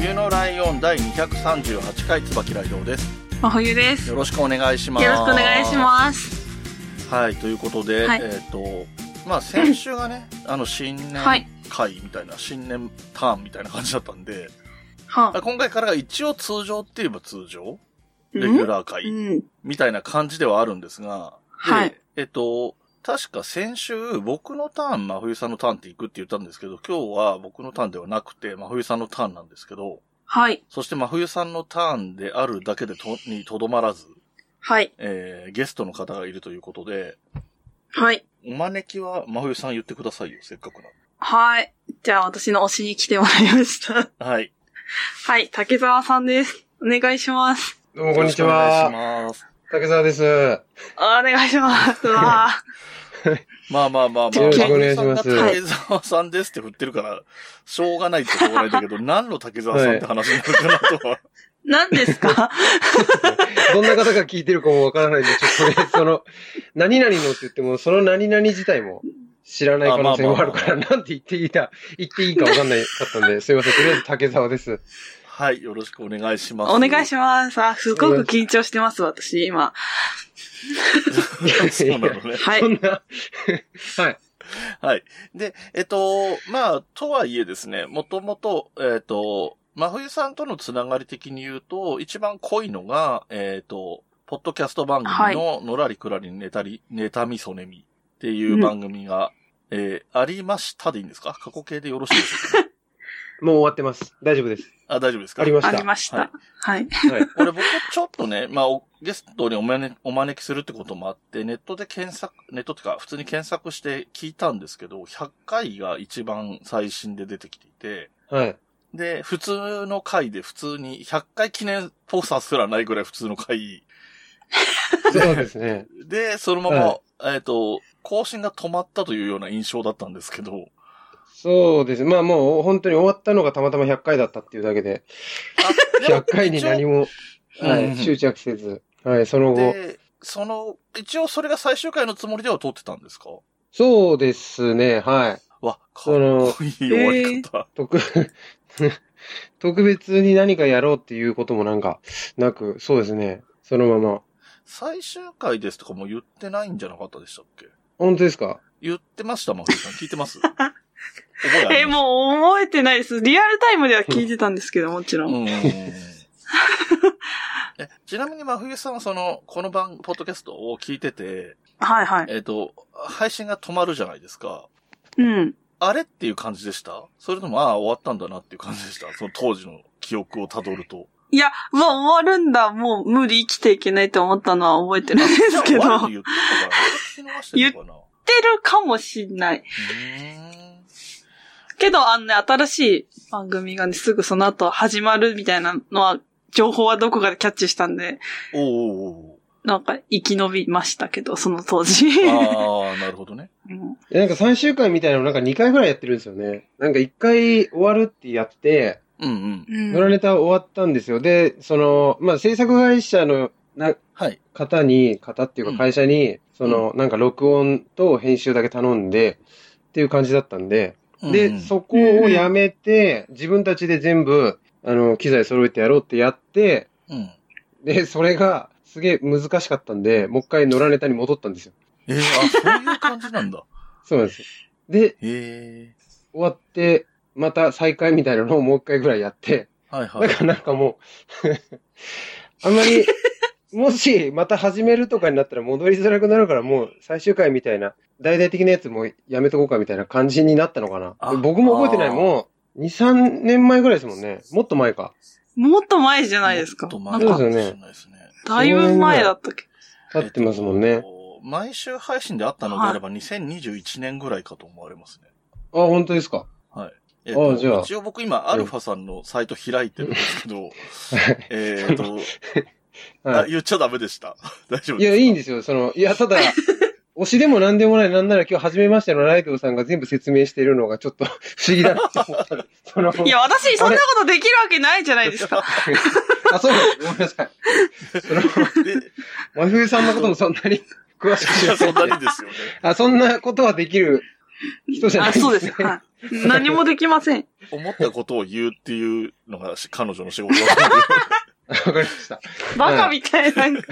冬のライオン第238回椿ライドウです。真冬です。よよろしくお願いします。ろしくお願いします。す。はい、ということで、はいえっ、と、まあ先週がね、あの新年はい会みたいな、新年ターンみたいな感じだったんで、は今回からが一応通常って言えば通常？レギんュラー会うん。みたいな感じではあるんですが、ではいえっと、確か先週、僕のターン、真冬さんのターンって行くって言ったんですけど、今日は僕のターンではなくて、真冬さんのターンなんですけど、はい。そして真冬さんのターンであるだけでと、にとどまらず、はい。えー、ゲストの方がいるということで、はい。お招きは真冬さん言ってくださいよ、せっかくはい。じゃあ私の推しに来てもらいました。はい。はい。竹澤さんです。お願いします。どうもこんにちよろしくお願いしは。ます。竹澤です。お願いします。うわ まあまあまあまあ。よろしくお願いします竹澤さんですって振ってるから、しょうがないってしょうがないんだけど、何の竹澤さんって話になるかなとは。何ですか？どんな方が聞いてるかもわからないんで、ちょっとね、その、何々のって言っても、その何々自体も知らない可能性もあるから、あまなんて言っていいか、言っていいかわかんないかったんで、すいません。とりあえず竹澤です。はい、よろしくお願いします。お願いします。あ、すごく緊張してます、私、今。そうなのね。はいそ。んな、はい。はい。で、えっと、まあ、とはいえですね、もともと、えっと、真冬さんとのつながり的に言うと、一番濃いのが、えっと、ポッドキャスト番組の、のらりくらりネタり、ネタみそねみっていう番組が、えーありましたでいいんですか？過去形でよろしいでしょうか？もう終わってます。大丈夫です。あ、大丈夫ですか？ありました。ありました。はい。はい。これ僕ちょっとね、まあ、おゲストにお招お招きするってこともあって、ネットで検索、ネットっていうか普通に検索して聞いたんですけど、100回が一番最新で出てきていて、はい。で、普通の回で普通に100回記念ポスターすらないぐらい普通の回そうですね。で、そのまま、はえっ、と、更新が止まったというような印象だったんですけど、そうです。まあもう本当に終わったのがたまたま100回だったっていうだけで、あでも100回に何も、はうんい、執着せず、はい、その後、で、その、一応それが最終回のつもりでは撮ってたんですか？そうですね、はい。わ、かそのっこいい終わり方。特、特別に何かやろうっていうこともなんか、なく、そうですね。そのまま。最終回ですとかも言ってないんじゃなかったでしたっけ？本当ですか？言ってました、マフさん。聞いてます？覚ええ、もう覚えてないです。リアルタイムでは聞いてたんですけど、もちろん。うんうんうん。えちなみに真冬さんはその、この番、ポッドキャストを聞いてて、はいはい。えっ、と、配信が止まるじゃないですか。うん。あれっていう感じでした？それとも、ああ、終わったんだなっていう感じでした？その当時の記憶をたどると。いや、うわ、終わるんだ。もう無理生きていけないと思ったのは覚えてないですけど。言ってるかもしんない。うーんけど、あのね、新しい番組がね、すぐその後始まるみたいなのは、情報はどこかでキャッチしたんで、おーおーおなんか生き延びましたけど、その当時。ーああ、なるほどね。うんえなんか最終回みたいなのなんか2回ぐらいやってるんですよね。なんか1回終わるってやって、うんうん。うん野良ネタ終わったんですよ。で、その、まあ制作会社のなはい。方に、方っていううんか会社に、その、なんか録音と編集だけ頼んで、っていう感じだったんで、で、そこをやめて、自分たちで全部、あの、機材揃えてやろうってやって、うん。で、それが、すげえ難しかったんで、もう一回野良ネタに戻ったんですよ。えー、あ、そういう感じなんだ。そうなんですよ。で。終わって、また再開みたいなのをもう一回ぐらいやって、はいはい。だからなんかもう、あんまり、もしまた始めるとかになったら戻りづらくなるからもう最終回みたいな、大々的なやつもやめとこうかみたいな感じになったのかなあ。僕も覚えてない。もう、2、3年前ぐらいですもんね。もっと前か。もっと前じゃないですか。もっと前そうで、すよねかもしれないですね。だいぶ前だったっけ経ってますもんねえっ。と毎週配信であったのであれば2021年ぐらいかと思われますね。あ、本当ですか。はい。えっとあじゃあ一応僕今、アルファさんのサイト開いてるんですけど、えっと、あ、はい。言っちゃダメでした。大丈夫ですか？いや、いいんですよ。その、いや、ただ、推しでも何でもない、なんなら今日初めましてのライドウさんが全部説明しているのがちょっと 不思議だなって思ったいや、私、そんなことできるわけないじゃないですか。あ、そうです。ごめんなさい。その、で、真冬さんのこともそんなに詳しく知いや、らそんなない。にですよね。あ、そんなことはできる人じゃないあ、そうです。はい。何もできません。思ったことを言うっていうのがし彼女の仕事だわかりました。バカみたいな。はい。う。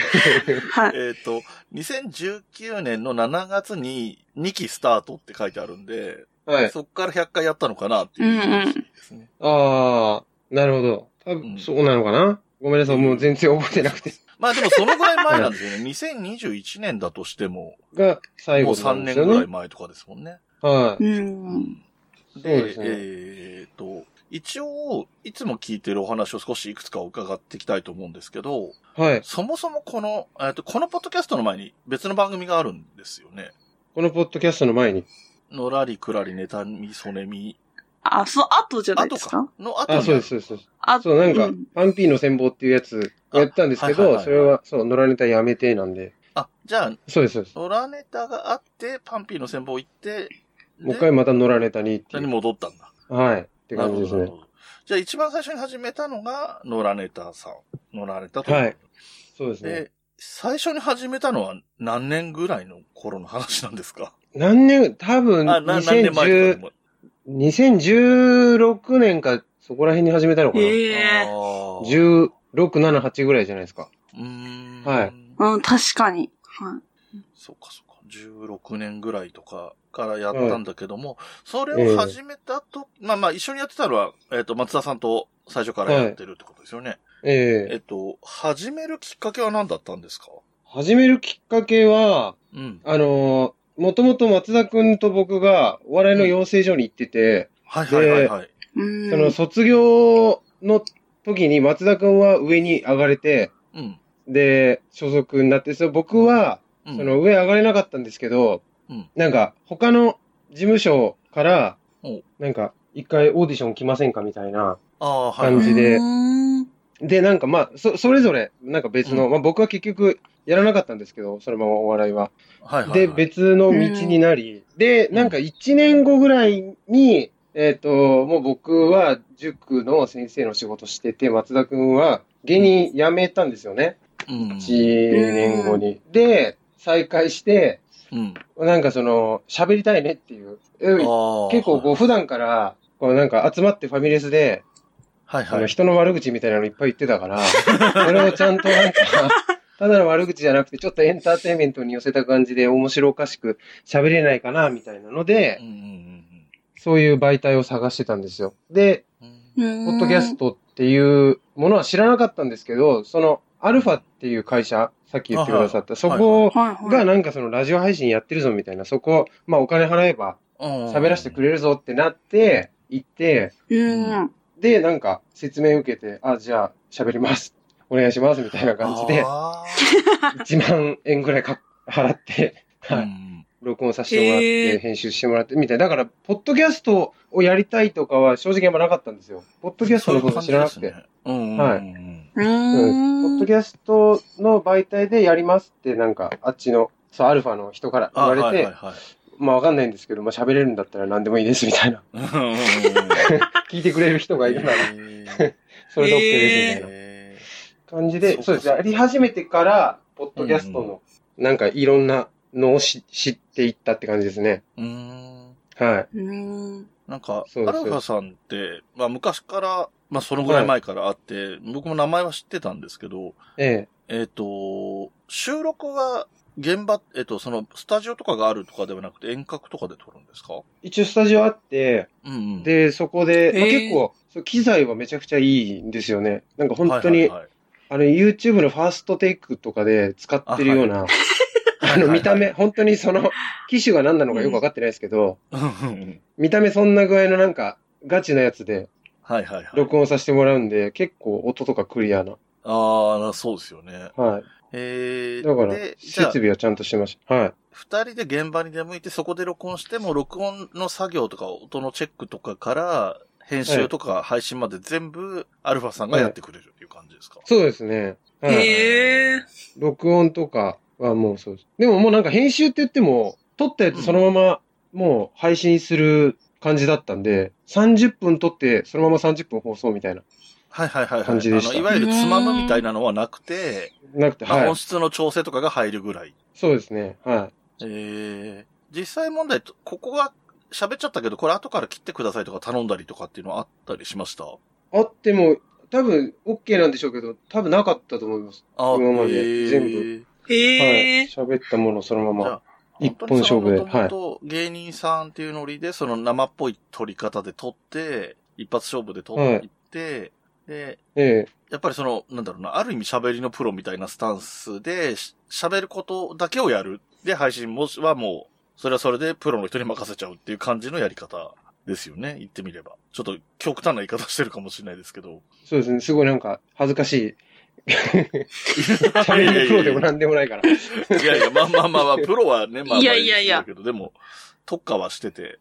えっと、2019年の7月に2期スタートって書いてあるんで、はい。そっから100回やったのかなっていうイメージですね。ああ、なるほど。多うん分、そうなのかな？ごめんなさい。もう全然覚えてなくて。まあでもそのぐらい前なんですよね。2021年だとしても、が最もう後な3年ぐらい。前とかですもんね。はい。うん。で、ですねえっ、と、一応、いつも聞いてるお話を少しいくつか伺っていきたいと思うんですけど、はい。そもそもこの、えっ、と、このポッドキャストの前に別の番組があるんですよね。このポッドキャストの前に。のらりくらりネタみそねみ。あ、その後じゃない後ですか？かの後に。あ、そうです、そうですそうです。あそう、なんかうん、パンピーの戦法っていうやつをやったんですけど、あはいはいはいはいそれは、そう、野良ネタやめてなんで。あ、じゃあ、そうです、そうです。のらネタがあって、パンピーの戦法行って、もう一回また野良ネタにっにいう。戻ったんだ？はい。って感じですねなる。ほど。じゃあ一番最初に始めたのが、野良ネタさん。野良ネタと。はい。そうですね。で、最初に始めたのは何年ぐらいの頃の話なんですか？何年、多分、あ、な何年前とかで2010も。2016年か、そこら辺に始めたのかな。ええあー16、7、8ぐらいじゃないですか。うーん。はいうん、確かに。はい。そっかそっか。16年ぐらいとかからやったんだけども、それを始めたと、まあまあ一緒にやってたのは、えっ、と、松田さんと最初からやってるってことですよね。えええっと、始めるきっかけは何だったんですか？始めるきっかけは、うん。あのー、もともと松田くんと僕がお笑いの養成所に行ってて、はいはいはいはい。うん。その卒業の時に松田くんは上に上がれて、うん。で、所属になって、それ僕は、うんその上上がれなかったんですけど、うんなんか他の事務所からお、なんか一回オーディション来ませんかみたいな。感じでうんで、なんかまあ、そ、それぞれ、なんか別の、うんまあ僕は結局やらなかったんですけど、そのままお笑いは。はいはい、はい。で、別の道になり、で、なんか1年後ぐらいに、えっ、と、もう僕は塾の先生の仕事してて、松田くんは芸人辞めたんですよね。うん。1年後に。で、再会して、うん。なんかその、喋りたいねっていう。結構こう普段から、こうなんか集まってファミレスで、あのはいはい。人の悪口みたいなのいっぱい言ってたから、それをちゃんとなんか、ただの悪口じゃなくて、ちょっとエンターテインメントに寄せた感じで面白おかしく喋れないかな、みたいなのでう、んうんそういう媒体を探してたんですよ。で、ポッドキャストっていうものは知らなかったんですけど、その、アルファっていう会社、さっき言ってくださった、そこ。がなんかそのラジオ配信やってるぞみたいな、そこ、まあお金払えばうん。喋らせてくれるぞってなって、行って、うん。で、なんか説明受けて、あ、じゃあ喋ります。お願いしますみたいな感じで、あ1万円ぐらいか払って、ーはい、うん録音させてもらって、編集してもらって、みたいな。だから、ポッドキャストをやりたいとかは正直あんまなかったんですよ。ポッドキャストのこと知らなくて。そうねうんうんうん。はいうポん。ッドキャストの媒体でやりますって、なんか、あっちの、そう、アルファの人から言あわれて、はいはいはいまあわかんないんですけど、まあ喋れるんだったら何でもいいですみたいな。聞いてくれる人がいるなら、へそれで OK ですみたいなー感じで、そうかそうです。やり始めてから、ポッドキャストの、なんかいろんなのをし知っていったって感じですね。うーん。はい。うん。なんか、そうですアルファさんって、まあ昔から、まあそのぐらい前からあって、僕も名前は知ってたんですけど、ええっ、と、収録が現場、えっ、と、その、スタジオとかがあるとかではなくて遠隔とかで撮るんですか？え。一応スタジオあって、うんうん。で、そこで、まあ、結構、機材はめちゃくちゃいいんですよね。なんか本当に、はいはいはいあの、YouTube のファーストテイクとかで使ってるような、あ,、はい の、見た目、はい本当にその、機種が何なのかよくわかってないですけど、見た目そんな具合のなんか、ガチなやつではいはいはい。録音させてもらうんで、結構音とかクリアな。ああ、そうですよね。はい。えー、だから設備はちゃんとしてました。はい。二人で現場に出向いてそこで録音しても、録音の作業とか音のチェックとかから、編集とか配信まで全部、アルファさんがやってくれるっていう感じですか、そうですね。はい。へえ。録音とかはもうそうです。でももうなんか編集って言っても、撮ったやつそのままもう配信する感じだったんで、30分撮ってそのまま30分放送みたいな。はいはいはいはい。感じでしたあの、いわゆるつまむみたいなのはなくて、なくて、まあ、はい音。質の調整とかが入るぐらい。そうですね。はえー、実際問題、ここが喋っちゃったけど、これ後から切ってくださいとか頼んだりとかっていうのはあったりしました？い。あっても、多分 OK なんでしょうけど、多分なかったと思います。あ今まで全部へえ。はい。喋ったものをそのまじゃあま。一本勝負で本当にその元々芸人さんっていうノリで、その生っぽい撮り方で撮って、一発勝負で撮っていって、で、ええ。やっぱりその、なんだろうな、ある意味喋りのプロみたいなスタンスで、し喋ることだけをやる。で、配信もしはもう、それはそれでプロの人に任せちゃうっていう感じのやり方ですよね。言ってみれば。ちょっと極端な言い方してるかもしれないですけど。そうですね。すごいなんか恥ずかしい。喋りのプロでもなんでもないから。いやいや、まあまあまあまあ、プロはね、まあまあいやいやいやだけど、でも、特化はしてて。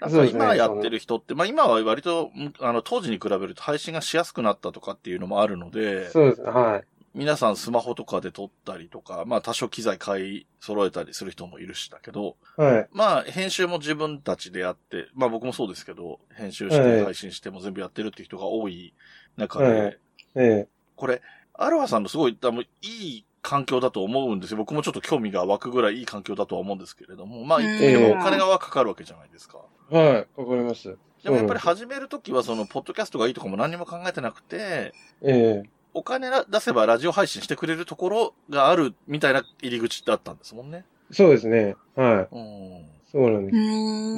やっぱそうですね今やってる人って、まあ今は割と、んあの、当時に比べると配信がしやすくなったとかっていうのもあるので、そうですね。はい。皆さんスマホとかで撮ったりとか、まあ多少機材買い揃えたりする人もいるしだけど、はい。まあ編集も自分たちでやって、まあ僕もそうですけど、編集しはいて配信しても全部やってるっていう人が多い中で、はいええ。これ、アルファさんのすごい、多分いい環境だと思うんですよ。僕もちょっと興味が湧くぐらいいい環境だとは思うんですけれども、まあ言ってみればお金がかかるわけじゃないですか。はい。わかります。でもやっぱり始めるときはその、ポッドキャストがいいとかも何にも考えてなくて、ええ。お金出せばラジオ配信してくれるところがあるみたいな入り口だったんですもんね。そうですね。はい。うん。そうなんです。う。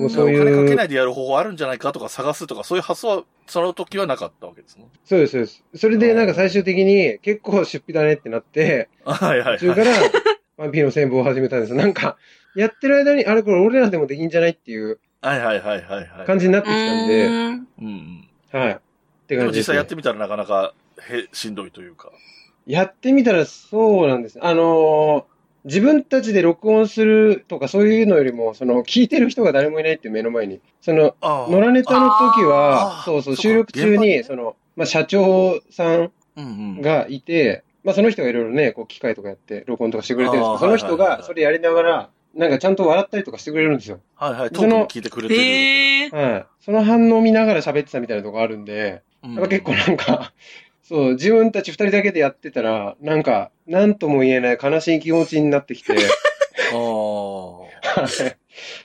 もうそういうお金かけないでやる方法あるんじゃないかとか探すとか、そういう発想はその時はなかったわけですもん。そうです、そうです。それでなんか最終的に結構出費だねってなって、はいはい途中から ワンピーの戦法を始めたんです。なんか、やってる間に、あれこれ俺らでもできんじゃないっていうはいはいはいはいはい。感じになってきたんで、うーん。はい。ってでも実感じです、ね。際やってみたらなかなかへしんどいというか。やってみたらそうなんです。あのー自分たちで録音するとかそういうのよりも、その、聞いてる人が誰もいないっていう目の前に、その、あ野良ネタの時あは、ーそうそう、収録中に、その、まあ、社長さん。がいて、まあ、その人がいろいろね、こう、機械とかやって、録音とかしてくれてるんですけど、その人がそれやりながら、なんかちゃんと笑ったりとかしてくれるんですよ。はいはい。トその聞いてくれてる。へえ。はい。その反応を見ながら喋ってたみたいなとこあるんで、うんやっぱ結構なんか、そう、自分たち二人だけでやってたら、なんか、なんとも言えない悲しい気持ちになってきて、ああ。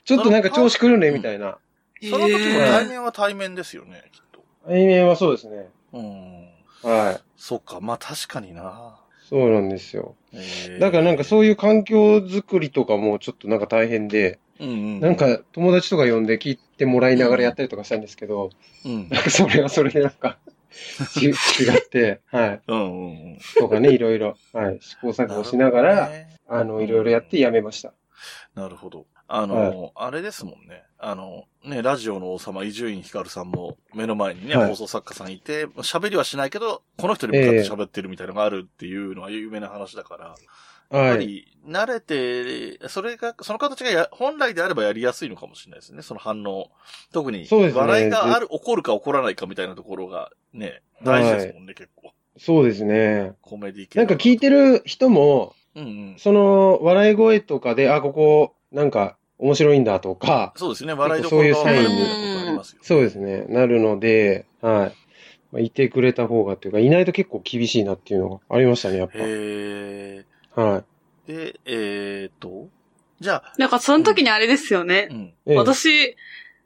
ちょっとなんか調子狂うね、みたいな。その時もへ対面は対面ですよね、きっと。対面はそうですね。うん。はい。そっか、まあ確かにな。そうなんですよ。えーだからなんかそういう環境づくりとかもちょっとなんか大変で、うんうん。なん、か友達とか呼んで聞いてもらいながらやったりとかしたんですけど、うん。なんかそれはそれでなんか、ち違って、はい。うんうんうん。とかね、いろいろ、はい。試行錯誤しながら、ねあの、いろいろやってやめました。なるほど。あの、あれですもんね。あの、ね、ラジオの王様、伊集院光さんも目の前にね、はい放送作家さんいて、喋りはしないけど、この人に向かって喋ってるみたいなのがあるっていうのは有名な話だから、やっはい。ぱり、慣れて、それが、その形がや本来であればやりやすいのかもしれないですね、その反応。特に、そうですね笑いがある、起こるか起こらないかみたいなところが、ね、大事ですもんね、結構。そうですね。コメディ系なんか聞いてる人も、うんうん。その、笑い声とかで、あ、ここ、なんか、面白いんだとか、そうですね、笑いどこそういうサインに。そうですね、なるので、はい。まあ、いてくれた方がっていうか、いないと結構厳しいなっていうのがありましたね、やっへぱ。はい。ー。で、えーっと、じゃあ、なんかその時にあれですよねう。ん。ええ私、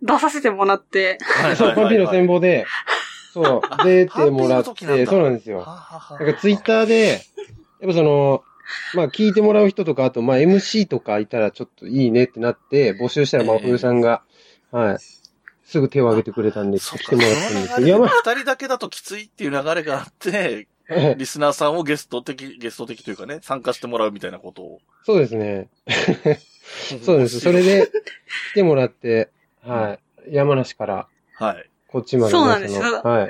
出させてもらって、はいそう、パンピーの戦法で、そう、出てもらって、だそうなんですよ。はははなんかツイッターで、やっぱその、まあ聞いてもらう人とか、あとまあ MC とかいたらちょっといいねってなって、募集したらええ真冬さんが、はい。すぐ手を挙げてくれたんで、来てもらったんです。二人だけだときついっていう流れがあって、リスナーさんをゲスト的、ゲスト的というかね、参加してもらうみたいなことを。そうですね。そうです。それで、来てもらって、はい。山梨から、はい。こっちまで、ね。そうなんですよはい。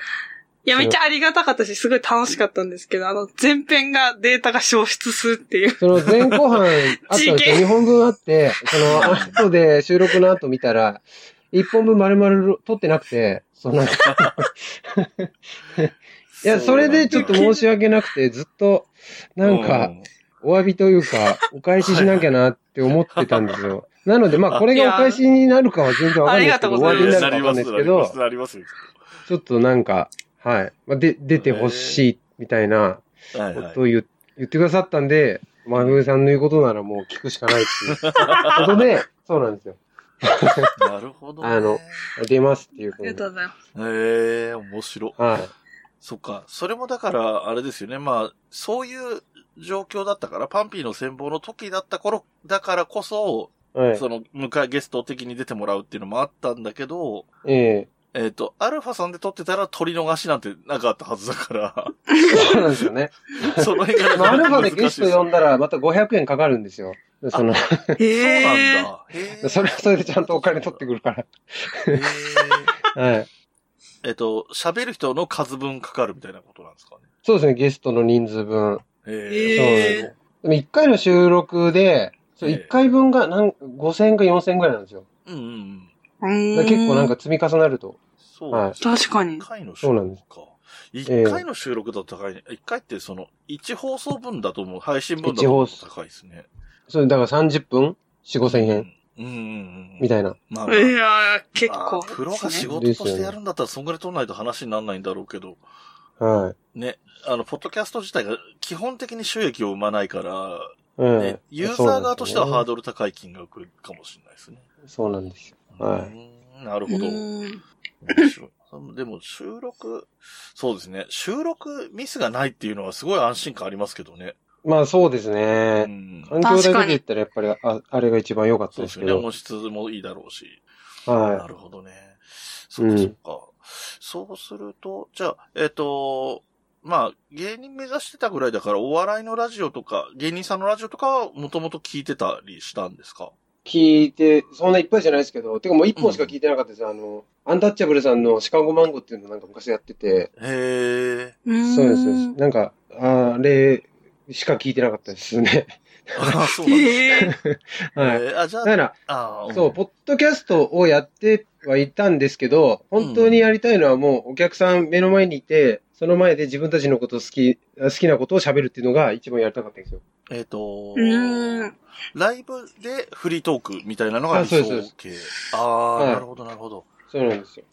いや、めっちゃありがたかったし、すごい楽しかったんですけど、あの、前編がデータが消失するっていう。その前後半 あったんですよ。事件2本分あって、その後で収録の後見たら、一本分丸々取ってなくて、その、いや、それでちょっと申し訳なくて、ずっと、なんか、お詫びというか、お返ししなきゃなって思ってたんですよ。なので、まあ、これがお返しになるかは全然わかんないですけど、お詫びになるかわかんないですけど、ちょっとなんか、はい。まあ、で、出てほしいみたいなことを言,、言ってくださったんで、まふさんの言うことならもう聞くしかないっていうことで、そうなんですよ。なるほど、ね。あの、出ますっていうこありが。とうございます。へえ、面白。はい。そっか。それもだから、あれですよね。まあ、そういう状況だったから、パンピーの戦望の時だった頃、だからこそ、はい。その、迎えゲスト的に出てもらうっていうのもあったんだけど、えええっ、と、アルファさんで撮ってたら取り逃しなんてなかったはずだから、そうなんですよね。その辺がまあアルファでゲスト呼んだらまた500円かかるんですよ。その、へそうえ。なんだ。それはそれでちゃんとお金取ってくるかへえ。ら。はい。えっと、喋る人の数分かかるみたいなことなんですかね。そうですね、ゲストの人数分。へそうなんへえですね。でも1回の収録で、そうええ1回分がなん5000円か4000円ぐらいなんですよ。うんうんうん。結構なんか積み重なると。そうです確かに一。回の収そうなんです録か。一回の収録だと高いね。一回ってその、一放送分だと思う。配信分だと高いですね。それだから30分 ?4、5000円うんうんうん。みたいな。まあまあいやー、結構。プロが仕事としてやるんだったらそんぐらい取らないと話にならないんだろうけど、はい。ね、あの、ポッドキャスト自体が基本的に収益を生まないから、うんね、ユーザー側としてはハードル高い金額かもしれないですね。そうなんですよ。はい。うんなるほど。うん面白い。でも収録、そうですね。収録ミスがないっていうのはすごい安心感ありますけどね。まあそうですうね。ん。環境だけで言ったらやっぱりああれが一番良かったそうですすよね。でけど。音質もいいだろうし。なはるほどね。そっかそっか。そうすると、じゃあ、えっ、と、まあ、芸人目指してたぐらいだから、お笑いのラジオとか、芸人さんのラジオとかはもともと聞いてたりしたんですか？い。聞いて、そんないっぱいじゃないですけど、てかもう一本しか聞いてなかったです。あの、アンタッチャブルさんのシカゴマンゴーっていうのなんか昔やってて、へえ。うんそうです、そうです。なんか、あれしか聞いてなかったですね。あそうなんだ。へ え。はい。えーあ、じゃだから、あ、あそう、ポッドキャストをやってはいたんですけど、本当にやりたいのはもうお客さん目の前にいて、その前で自分たちのことを好き、好きなことを喋るっていうのが一番やりたかったんですよ。えっ、とうん。ライブでフリートークみたいなのが理想あそうです系。ああ、はいなるほど、なるほど。そうなんですよ。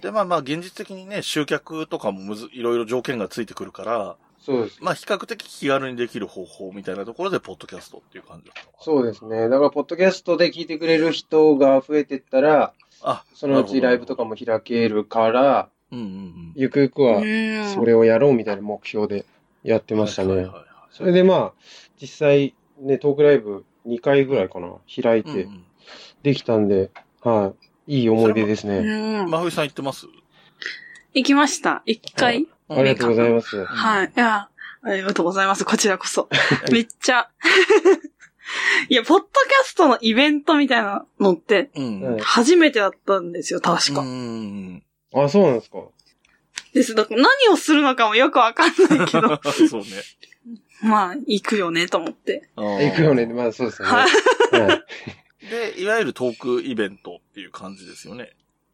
で、まあまあ、現実的にね、集客とかもむず、いろいろ条件がついてくるから、そうです。まあ、比較的気軽にできる方法みたいなところで、ポッドキャストっていう感じそうですね。だから、ポッドキャストで聞いてくれる人が増えてったら、あ、そのうちライブとかも開けるから、うんうんうん。ゆくゆくはうんそれをやろうみたいな目標でやってましたねはいはい。はいはいそれでまあ、実際ね、トークライブ2回ぐらいかな、開いてうんうんできたんで、はい。いい思い出ですね。うん。真冬さん言ってます？行きました。一回。ありがとうございます。はい。いや、ありがとうございます。こちらこそ。めっちゃ。いや、ポッドキャストのイベントみたいなのって、初めてだったんですよ、確うか。ん。あ、そうなんですか。です。だから何をするのかもよくわかんないけど、そうね。まあ、行くよね、と思って。行くよね。まあそうですよね。はい。はい。で、いわゆるトークイベントっていう感じですよね。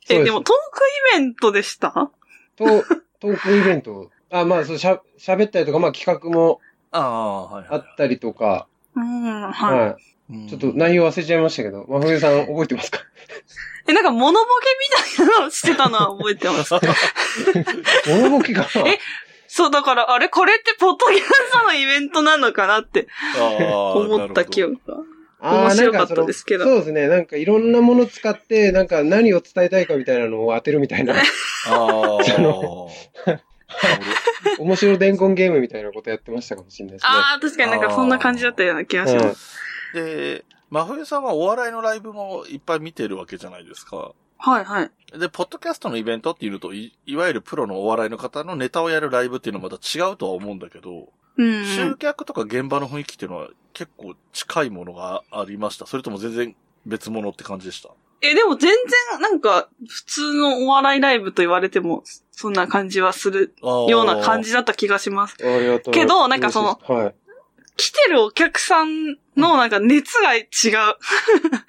え、でもトークイベントでした？と、トークイベント。あ、まあ、そう、しゃ、喋ったりとか、まあ企画もああ、はい、あったりとか、うん、ははうんい。ちょっと内容忘れちゃいましたけど、まふゆさん覚えてますか？い。え、なんかモノボケみたいなのをしてたのは覚えてます。物ボケかな？えそう、だから、あれ？これってポッドキャストのイベントなのかなってああ思った記憶。憶が。あー面白かったですけどそうですね。なんかいろんなもの使って、なんか何を伝えたいかみたいなのを当てるみたいな、ああ。面白伝言ゲームみたいなことやってましたかもしれないですね。ああ、確かになんかそんな感じだったような気がしうんます。で、真冬さんはお笑いのライブもいっぱい見てるわけじゃないですか。はいはい。で、ポッドキャストのイベントっていうのとい、いわゆるプロのお笑いの方のネタをやるライブっていうのはまた違うとは思うんだけど、うん、う集ん。客とか現場の雰囲気っていうのは結構近いものがありました。それとも全然別物って感じでした？え、でも全然、なんか、普通のお笑いライブと言われても、そんな感じはするような感じだった気がします。ありがとう。けどなんかそのはい。来てるお客さんのなんか熱が違う。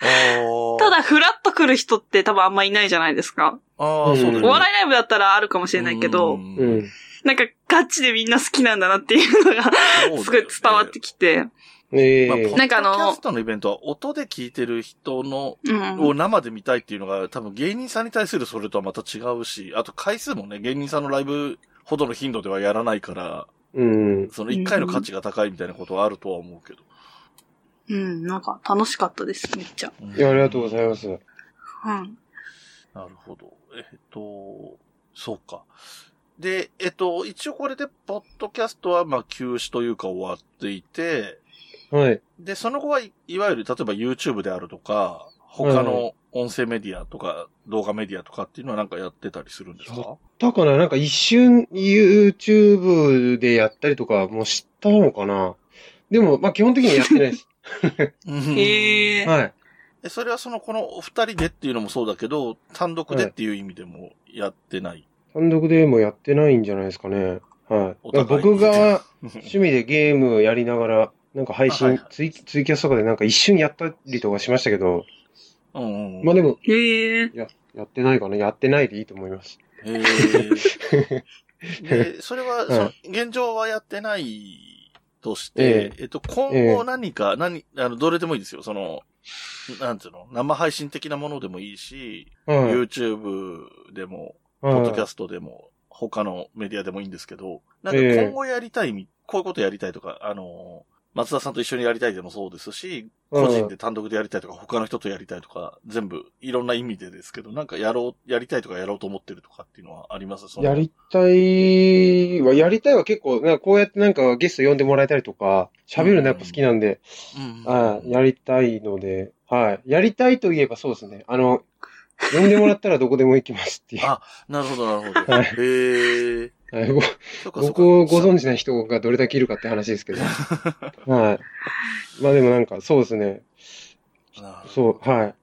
あただ、フラッと来る人って多分あんまいないじゃないですか。あ、そうだよね。お笑いライブだったらあるかもしれないけど、うんうん。なんかガチでみんな好きなんだなっていうのが、すごい伝わってきて。まあ、ええポッなんかあのドキャストのイベントは音で聞いてる人の、うん。を生で見たいっていうのが多分芸人さんに対するそれとはまた違うし、あと回数もね、芸人さんのライブほどの頻度ではやらないから、うん。その一回の価値が高いみたいなことはあるとは思うけど。うん、なんか楽しかったです、めっちゃ。うんいや、ありがとうございます。うん。なるほど。えっと、そうか。で、えっと、一応これで、ポッドキャストは、まあ、休止というか終わっていて、はい。で、その後はい、いわゆる、例えば YouTube であるとか、他の音声メディアとか、動画メディアとかっていうのはなんかやってたりするんですか？だからなんか一瞬 YouTube でやったりとかもしたのかな？でも、まあ基本的にやってないです。へえ。はい。えそれはその、このお二人でっていうのもそうだけど、単独でっていう意味でもやってない？単独でもやってないんじゃないですかね。はい。い僕が 趣味でゲームやりながら、なんか配信、あはいはいツイ、ツイキャスとかでなんか一瞬やったりとかしましたけど、うんうんうん。まあでも、へえ。や、やってないかな。やってないでいいと思います。へえ。で、それは、その、現状はやってないとして、えっと、今後何か、何、あの、どれでもいいですよ。その、なんていうの、生配信的なものでもいいし、はい。YouTube でも、ポはいッドキャストでも、他のメディアでもいいんですけど、なんかええ。今後やりたいみ、こういうことやりたいとか、あの、松田さんと一緒にやりたいでもそうですし、うん。個人で単独でやりたいとか、他の人とやりたいとか、全部、いろんな意味でですけど、なんかやろう、やりたいとかやろうと思ってるとかっていうのはあります？やりたいは、やりたいは結構、なんかこうやってなんかゲスト呼んでもらえたりとか、喋るのやっぱ好きなんで、うんあやりたいので、はい。やりたいといえばそうですね。あの、呼んでもらったらどこでも行きますっていう。あなるほど、なるほど。はいへえ。僕をご存知ない人がどれだけいるかって話ですけど。はい。まあでもなんか、そうですね。そう、はい。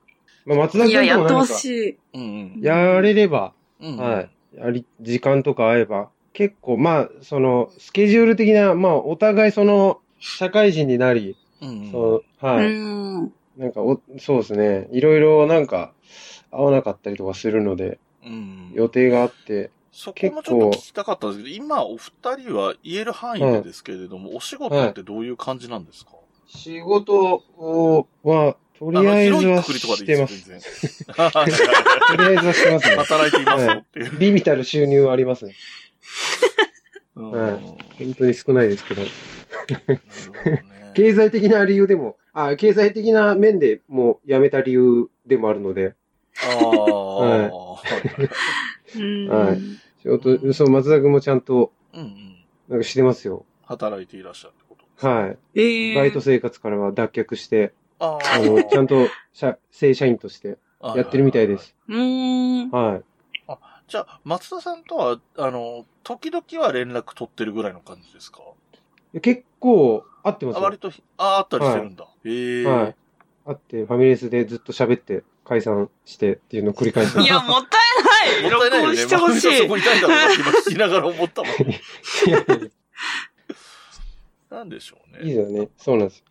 まあ松田いや、君やってほともなんか、しい。どうんうん。やれれば、うんうんはい。やり、時間とか合えば、結構、まあ、その、スケジュール的な、まあ、お互いその、社会人になり、うんうん。そう、うはい。ん。なんかお、そうですね。いろいろなんか、合わなかったりとかするので、うん予定があって、そこもちょっと聞きたかったんですけど、今お二人は言える範囲でですけれども、お仕事ってどういう感じなんですか、仕事をは、とりあえずはしてます。とりあえずはしてますね。働いていますよっていう。ビビたる収入はありますね。うんはい本当に少ないですけどね。経済的な理由でも、あ、経済的な面でもう辞めた理由でもあるので、ああ、はいうん。はい仕事、そう、松田君もちゃんと、うんうん。なんかしてますよ。働いていらっしゃるってことですねはい。ええ。バイト生活からは脱却して、ああの、ちゃんと、社正社員としてあやってるみたいで。す。うーん。はい。じゃあ、松田さんとは、あの、時々は連絡取ってるぐらいの感じですか？結構、合ってますよ。あ割と、あ、あったりしてるんだ。へえ。はい。会って、ファミレスでずっい喋って、解散してっていうのを繰り返して。いや、もったいない。もったいないよね。録音してほしまあそこい。にいたいんだろうなって今聞きながら思ったもん。なんでしょうね。いいですよね。そうなんです。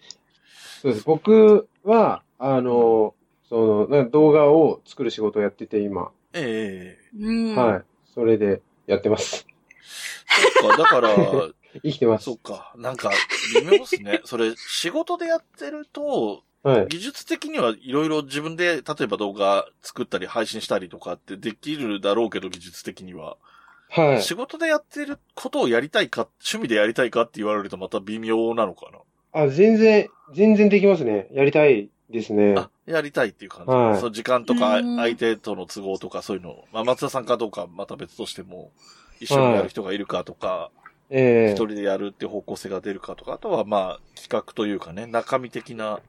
そうです。僕は、あの、その、なんか動画を作る仕事をやってて、今。ええうん。はい。それでやってます。そっか、だから、生きてますそ。っか、なんか、微妙ですね。それ、仕事でやってると、はい。技術的にはいろいろ自分で、例えば動画作ったり配信したりとかってできるだろうけど、技術的には。はい。仕事でやってることをやりたいか、趣味でやりたいかって言われるとまた微妙なのかあ、全然、全然できますね。やりたいですね。な。あ、やりたいっていう感じ。はいそう、時間とか、うん相手との都合とかそういうの。まあ、松田さんかどうかまた別としても、一緒にやる人がいるかとか、ええ一人でやるって方向性が出るかとか、あとはまあ、企画というかね、中身的な、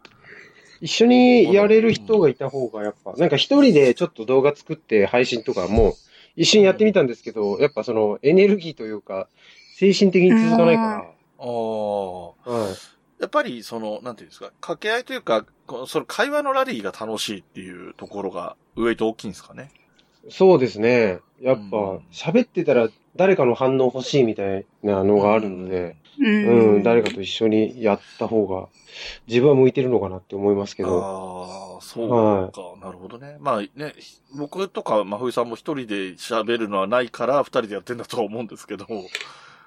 一緒にやれる人がいた方がやっぱ、なんか一人でちょっと動画作って配信とかも一緒にやってみたんですけど、やっぱそのエネルギーというか、精神的に続かないかああ、ら。はい。やっぱりその、なんていうんですか、掛け合いというか、その会話のラリーが楽しいっていうところが、ウェイト大きいんですかね。そうですね。やっぱうん、喋ってたら誰かの反応欲しいみたいなのがあるので、ううん、誰かと一緒にやった方が、自分は向いてるのかなって思いますけど。ああ、そうはか、なるほどね。まあね、僕とか真冬さんも一人で喋るのはないから、二人でやってんだとは思うんですけど。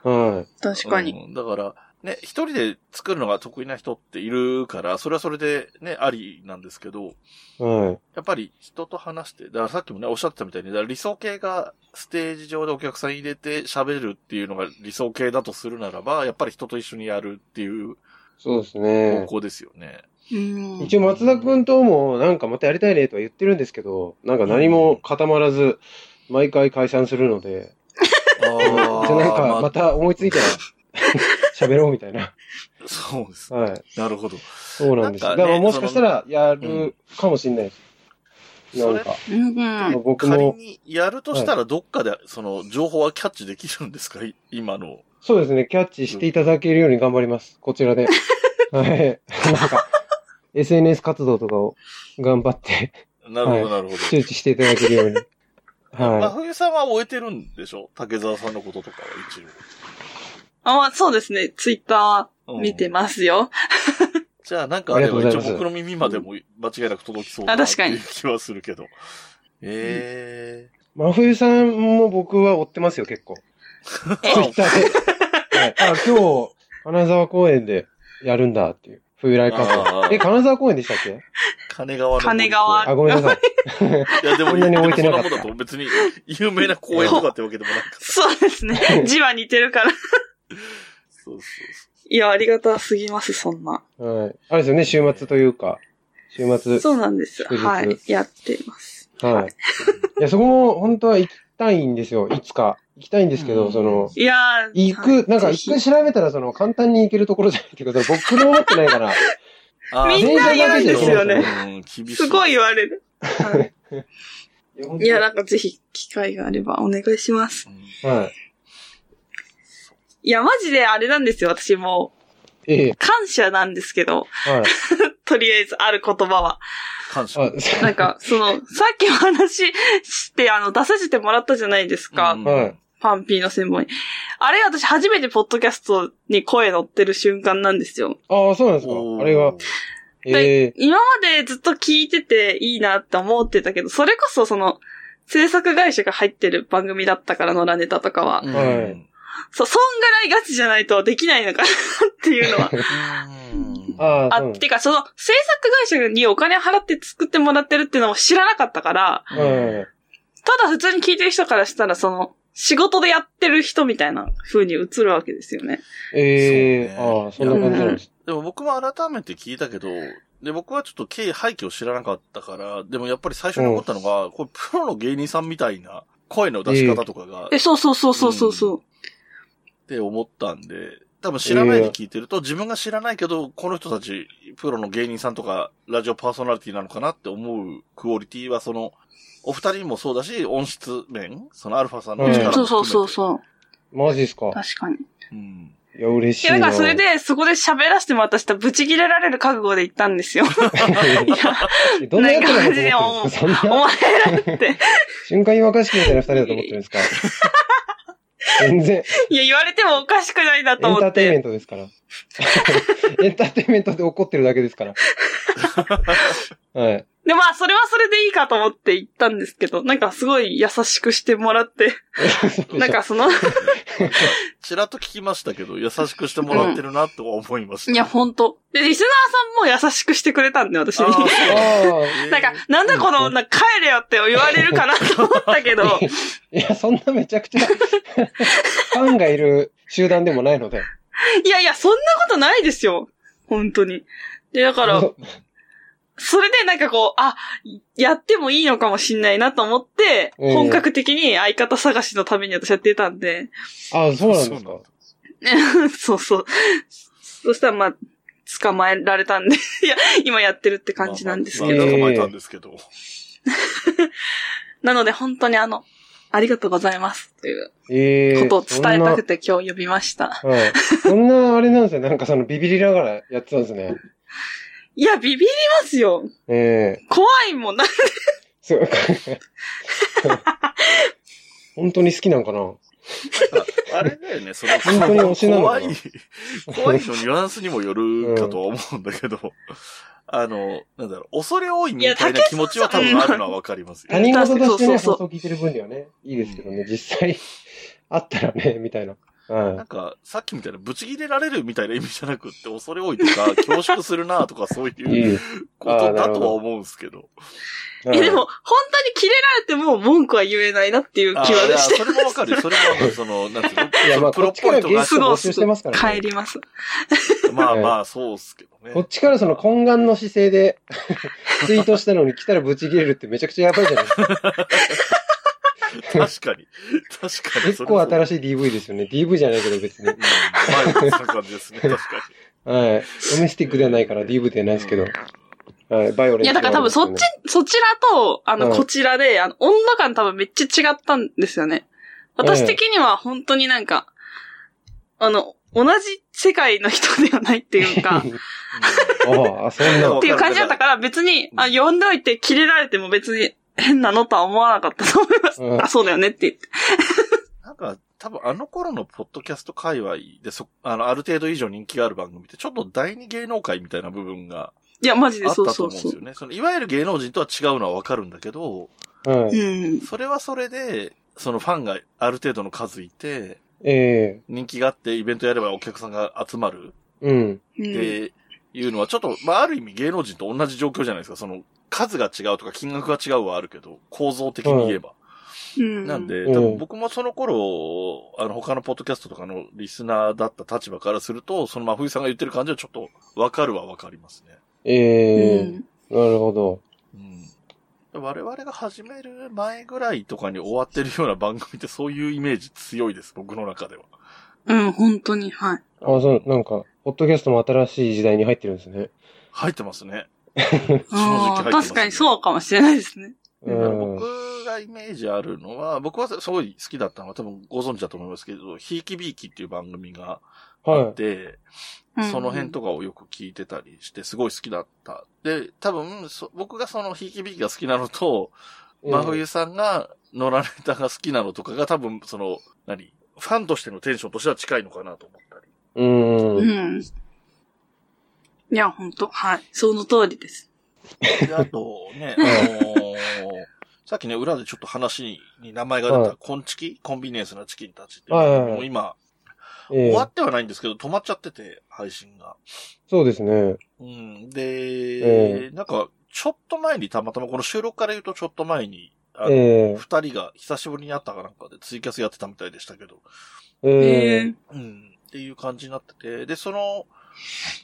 は確かに。うんだから、ね、一人で作るのが得意な人っているから、それはそれでね、ありなんですけど、い。はい。やっぱり人と話して、だからさっきもね、おっしゃってたみたいに、だから理想形がステージ上でお客さん入れて喋るっていうのが理想形だとするならば、やっぱり人と一緒にやるっていうそうです方ね。向ですよね。うん一応松田くんともなんかまたやりたいねとは言ってるんですけど、なんか何も固まらず、毎回解散するので、あじゃあなんかまた思いついたら喋ろうみたいな。そうです。はい。なるほど。そうなんです。なんかねだからもしかしたらやるかもしれないです。なんか、僕も、にやるとしたらどっかでその情報はキャッチできるんですか？い今の。そうですね、キャッチしていただけるように頑張ります。こちらで。はい。なんか、SNS 活動とかを頑張ってなるほど、はいなるほど。周知していただけるように。まあ、は冬さんは終えてるんでしょ？竹澤さんのこととかは一あ、まあそうですね。ツイッタ応。ー見てまますよ。じゃあなんかあれば一応僕の耳までも間違いなく届きそうなって確かにいう気はするけど。ええい。真冬さんも僕は追ってますよ、結構。ツイッターで。はい。あ、今日、金沢公園でやるんだっていう。冬来活動。あーえ、金沢公園でしたっけ？金川の。金川あ、ごめんなさい。いや、でも、こんなに置いてなかったでもそんなもんだと別に有名な公園とかってわけでもないから。そうですね。字は似てるから。そうそういや、ありがたすぎます、そんな。はい。あれですよね、週末というか。週末。そうなんです。はい。やってます。はい。いや、そこも本当は行きたいんですよ。いつか。行きたいんですけど、うんその、いやー行く、なんか一回調べたら、その、簡単に行けるところじゃないっていうか、その僕も思ってないから。そう。みんな言うんですよね。すごい言われる。はいいやなんかぜひ、機会があればお願いします。うん。はい。いや、マジであれなんですよ、私もええう。感謝なんですけど、はい。とりあえずある言葉は。感謝。あ、なんか、その、さっきお話しして、あの、出させてもらったじゃないですか。うんはい。パンピーの専門に。あれ、私初めてポッドキャストに声乗ってる瞬間なんですよ。ああ、そうなんですかあれが。ええ今までずっと聞いてていいなって思ってたけど、それこそその、制作会社が入ってる番組だったからのラネタとかは。そう、そんぐらいガチじゃないとできないのかなっていうのは。うんああ、てかその、制作会社にお金払って作ってもらってるっていうのも知らなかったから、す。はい。ただ普通に聞いてる人からしたら、その、仕事でやってる人みたいな風に映るわけですよね。ええそうねああ、そんな感じなんです。でも僕も改めて聞いたけど、で、僕はちょっと経緯背景を知らなかったから、でもやっぱり最初に思ったのが、これプロの芸人さんみたいな声の出し方とかが、え、そうそうそうそうそうそう。って思ったんで、多分知らないで聞いてると、自分が知らないけど、この人たち、プロの芸人さんとか、ラジオパーソナリティなのかなって思うクオリティは、その、お二人もそうだし、音質面そのアルファさんの力も含めて。そうそうそうそう。マジですか？確かに。うん。いや、嬉しいや、いな。だからそれで、そこで喋らせてもらった人はブチ切れられる覚悟で行ったんですよ。いや、どんなやつらだと思ってるんですか？そんおな、前らって。瞬間違和歌式みたいな二人だと思ってるんですか？全然、いや、言われてもおかしくないなと思っエンターテインメンて。トですから。エンターテインメントで怒ってるだけですから。はい。で、まあ、それはそれでいいかと思って行ったんですけど、なんかすごい優しくしてもらって、なんかその、ちらっと聞きましたけど、優しくしてもらってるなとは思いました。いや、ほんと。で、リスナーさんも優しくしてくれたんで、私に。なんか、なんだこの、なんか帰れよって言われるかなと思ったけど、あ。いや、そんなめちゃくちゃ、ファンがいる集団でもないので。いやいや、そんなことないですよ。本当に。で、だから、それでなんかこう、あ、やってもいいのかもしんないなと思って、うん本格的に相方探しのために私やってたんで、あ、そうなんですか？そうそう。そしたらまあ、捕まえられたんで、いや、今やってるって感じなんですけど。まあまあ捕まえたんですけど。なので本当にあの、ありがとうございますというええことを伝えたくて今日呼びました。はい。そんな、あれなんですよ。なんかそのビビりながらやってたんですね。いや、ビビりますよ。ええ怖いもんな。そう。本当に好きなんかな？あれだよね、その、本当に推しなのかな？怖い、怖いのニュアンスにもよるかとは思うんだけど、あの、なんだろう、恐れ多いみたいな気持ちは多分あるのはわかりますよ。他人事としてね、そうそうそう放送聞いてる分にはね、いいですけどね、実際、あったらね、みたいな。はなんか、さっきみたいな、ブチ切れられるみたいな意味じゃなくって、恐れ多いとか、恐縮するなとか、そうい。いいうい。ことだとは思うんですけど。え、でも、本当にキレられても文句は言えないなっていうあ気はしてそれもわかる。それもわかる。その、なんていうの？いや、まあ、プロっぽいとかすからね。帰ります。まあまあ、そうっすけどね。こっちからその懇願の姿勢でツイートしたのに来たらブチ切れるってめちゃくちゃやばいじゃないですか。確かに。確かに。結構新しい。DV ですよね。DV じゃないけど別に。うん、まあ、そういう感じですね。確かはい。ドメスティックではないから DV ではないですけど。はい。バイオレンスいや、だから多分そっち、そちらと、あの、うんこちらで、あの、温度感多分めっちゃ違ったんですよね。私的には本当になんか、あの、同じ世界の人ではないっていうか、ああ、そんなっ。ていう感じだったから別に、あ、呼んでおいて切れられても別に変なのとは思わなかったと思います。うんあ、そうだよねって言って。なんか、多分あの頃のポッドキャスト界隈で、そ、あの、ある程度以上人気がある番組って、ちょっと第二芸能界みたいな部分がいや、マジであったとそうそうそう。思うんですよね。その、いわゆる芸能人とは違うのはわかるんだけど、はい。うん。それはそれで、そのファンがある程度の数いて、ええ人気があってイベントやればお客さんが集まるうん。うんっていうのは、ちょっと、まあ、ある意味芸能人と同じ状況じゃないですか。その、数が違うとか金額が違うはあるけど、構造的に言えば。うんなんで、うん多分僕もその頃、あの、他のポッドキャストとかのリスナーだった立場からすると、その真冬さんが言ってる感じはちょっとわかるはわかりますね。ええうんなるほど。うん。我々が始める前ぐらいとかに終わってるような番組ってそういうイメージ強いです、僕の中では。うん、本当に、はい。あ、そう、なんか、ポッドキャストも新しい時代に入ってるんですね。入ってますね。確かにそうかもしれないですね。うん。僕がイメージあるのは、僕はすごい好きだったのは多分ご存知だと思いますけど、ひいきびいきっていう番組があはって、その辺とかをよく聞いてたりして、すごい好きだった。で、多分、そ僕がそのひいきびいきが好きなのと、い。真冬さんが野良ネタが好きなのとかが多分、その、何？ファンとしてのテンションとしては近いのかなと思ったり。うん。うん。いや、本当はい。その通りです。で、あとね、あのー さっきね、裏でちょっと話に名前が出はいた、コンチキコンビニエンスなチキンたちっていうはいはいはいのも今、ええ終わってはないんですけど、止まっちゃってて、配信が。そうですね。うん。で、なんか、ちょっと前にたまたま、この収録から言うとちょっと前に、あの、二、ええ人が久しぶりに会ったかなんかでツイキャスやってたみたいでしたけど、ええうん。っていう感じになってて、で、その、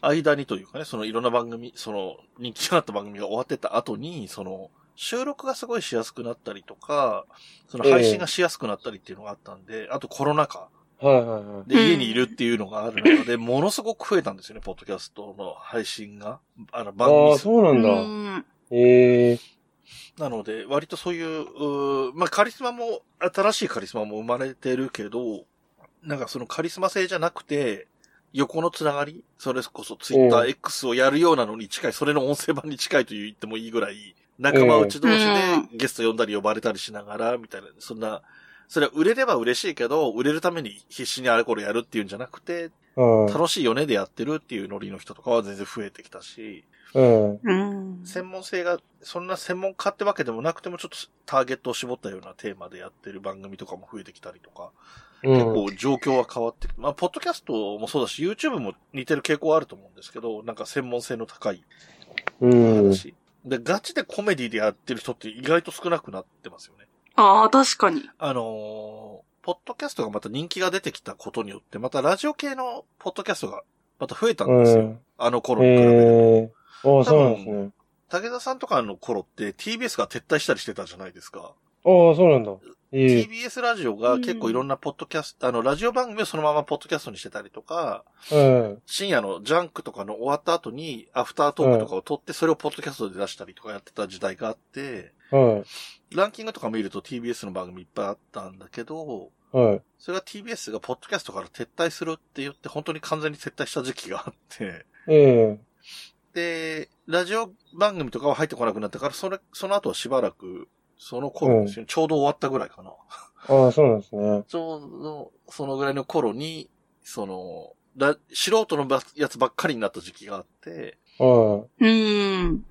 間にというかね、そのいろんな番組、その人気があった番組が終わってた後に、その、収録がすごいしやすくなったりとか、その配信がしやすくなったりっていうのがあったんで、あとコロナ禍はいはいはい。で家にいるっていうのがある中で、ものすごく増えたんですよね、ポッドキャストの配信が。あの、番ああ、組数そうなんだ。うんええなので、割とそういう、うーまあ、カリスマも、新しいカリスマも生まれてるけど、なんかそのカリスマ性じゃなくて、横のつながり？それこそツイッタうんー X をやるようなのに近い、それの音声版に近いと言ってもいいぐらい、仲間内同士でゲスト呼んだり呼ばれたりしながら、みたいな、そんな、それは売れれば嬉しいけど、売れるために必死にあれこれやるっていうんじゃなくて、うん。楽しいよねでやってるっていうノリの人とかは全然増えてきたし、うん。うん。専門性が、そんな専門家ってわけでもなくても、ちょっとターゲットを絞ったようなテーマでやってる番組とかも増えてきたりとか、うん。結構状況は変わってきて、まあ、ポッドキャストもそうだし、YouTube も似てる傾向はあると思うんですけど、なんか専門性の高いうん。話。で、ガチでコメディでやってる人って意外と少なくなってますよね。ああ、確かに。あのーポッドキャストがまた人気が出てきたことによって、またラジオ系のポッドキャストがまた増えたんですよ。うんあの頃に比べると。えあ、そうなんですね。武田さんとかの頃って TBS が撤退したりしてたじゃないですか。ああ、そうなんだ。ええ TBS ラジオが結構いろんなポッドキャスト、あの、ラジオ番組をそのままポッドキャストにしてたりとか、うん。深夜のジャンクとかの終わった後にアフタートークとかを撮って、それをポッドキャストで出したりとかやってた時代があって、はい。ランキングとか見ると TBS の番組いっぱいあったんだけど、はい。それが TBS がポッドキャストから撤退するって言って、本当に完全に撤退した時期があって、ええで、ラジオ番組とかは入ってこなくなったから、それ、その後はしばらく、その頃ですよ、ちょうど終わったぐらいかな。ああ、そうなんですね。ちょうど、そのぐらいの頃に、その、だ素人のばやつばっかりになった時期があって、はうん。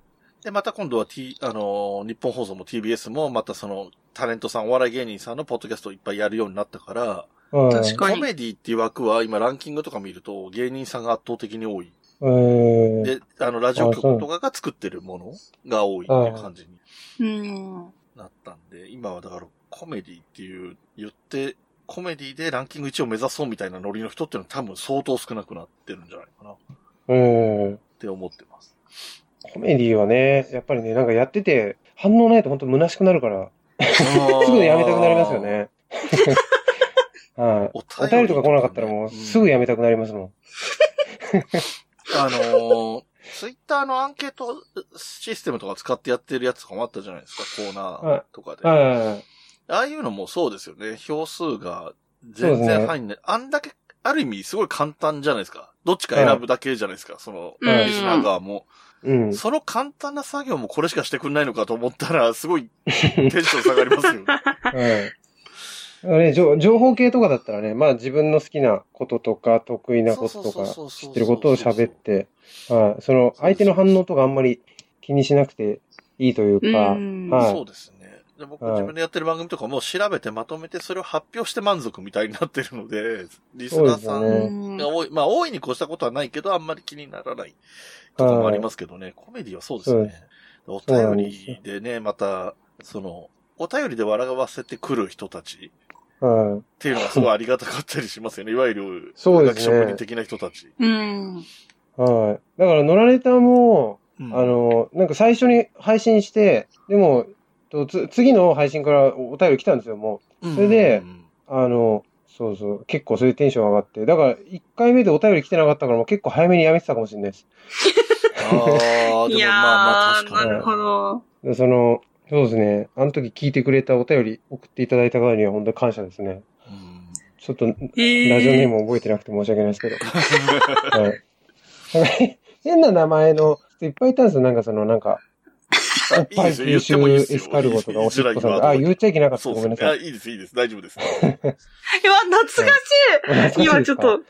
で、また今度は T、あの、日本放送も TBS も、またその、タレントさん、お笑い芸人さんのポッドキャストをいっぱいやるようになったから。確かにコメディっていう枠は今ランキングとか見ると芸人さんが圧倒的に多い。えー、で、あの、ラジオ局とかが作ってるものが多いっていう感じにうん。なったんで、今はだからコメディっていう、言って、コメディでランキング1を目指そうみたいなノリの人っていうのは多分相当少なくなってるんじゃないかなっうん。て思ってます。コメディはね、やっぱりね、なんかやってて、反応ないと本当虚しくなるから、すぐやめたくなりますよ。ね。はい。おお便りとか来なかったらもうすぐやめたくなりますもん。あのー、ツイッターのアンケートシステムとか使ってやってるやつとかもあったじゃないですか、コーナーとかで。はいはいはい。ああいうのもそうですよね。票数が全然入んない。あんだけ、ある意味すごい簡単じゃないですか。どっちか選ぶだけじゃないですか、その、うんリスナー側も。うん。その簡単な作業もこれしかしてくんないのかと思ったら、すごいテンション下がりますよね。ね、情情報系とかだったらね、まあ自分の好きなこととか、得意なこととか、知ってることを喋って、はい。その、相手の反応とかあんまり気にしなくていいというか、うん。はい。そうですね。で僕はい。自分でやってる番組とかも調べてまとめてそれを発表して満足みたいになってるので、リスナーさんね。が多い、まあ大いに越したことはないけど、あんまり気にならないとかもありますけどね、コメディはそうですよね。お便りでね、また、その、お便りで笑わせてくる人たちはい。っていうのがすごいありがたかったりしますよね。いわゆる、そうですね学職人的な人たち。うん。はい。だから、野良ネタも、うんあ、の、なんか最初に配信して、でも、とつ次の配信からお便り来たんですよ、もうんそれでうんう。あの、そうそう、結構それでテンション上がって。だから、1回目でお便り来てなかったから、もう結構早めにやめてたかもしれないです。ああ、でもいやー、まあまあ確かに。なるほど。でその、そうですね。あの時聞いてくれたお便り送っていただいた方には本当に感謝ですね。うんちょっと、ラえージオネーム覚えてなくて申し訳ないですけど。はい。変な名前の人いっぱいいたんですよ。なんかその、なんか、おっぱい吸収エスカルゴとかおしっこさんとか。あ、言っちゃいけなかった。そうですね。あごめんなさい。いいです、いいです。大丈夫です。うわ、懐かしい今ちょっと、はい。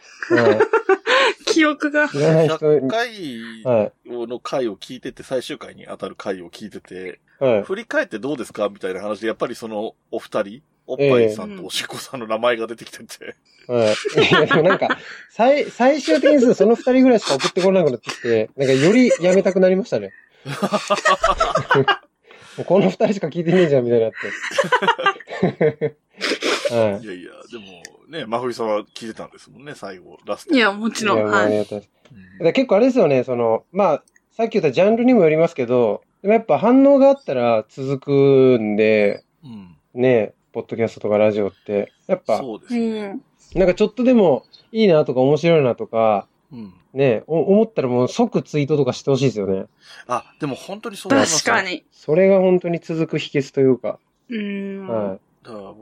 記憶が。知らない人100に、回はの回を聞いてて、最終回に当たる回を聞いてて、い。はい。振り返ってどうですかみたいな話で、やっぱりその、お二人、おっぱいさんとおしっこさんの名前が出てきてて、はい。いや、でもなんか、最、最終的にその二人ぐらいしか送ってこなくなってきて、なんかよりやめたくなりましたね。もうこの二人しか聞いてねえじゃん、みたいになって。はいい。やいや、でもね、真冬さんは聞いてたんですもんね、最後、ラスト。いや、もちろん。はい。結構あれですよね、その、まあ、さっき言ったジャンルにもよりますけど、でもやっぱ反応があったら続くんで、うん。ね、ポッドキャストとかラジオって、やっぱ、そうですうね。ん。なんかちょっとでもいいなとか面白いなとか、うん。ね、お思ったらもう即ツイートとかしてほしいですよね。あ、でも本当にそう思います確か。に。それが本当に続く秘訣というか、うん。はだから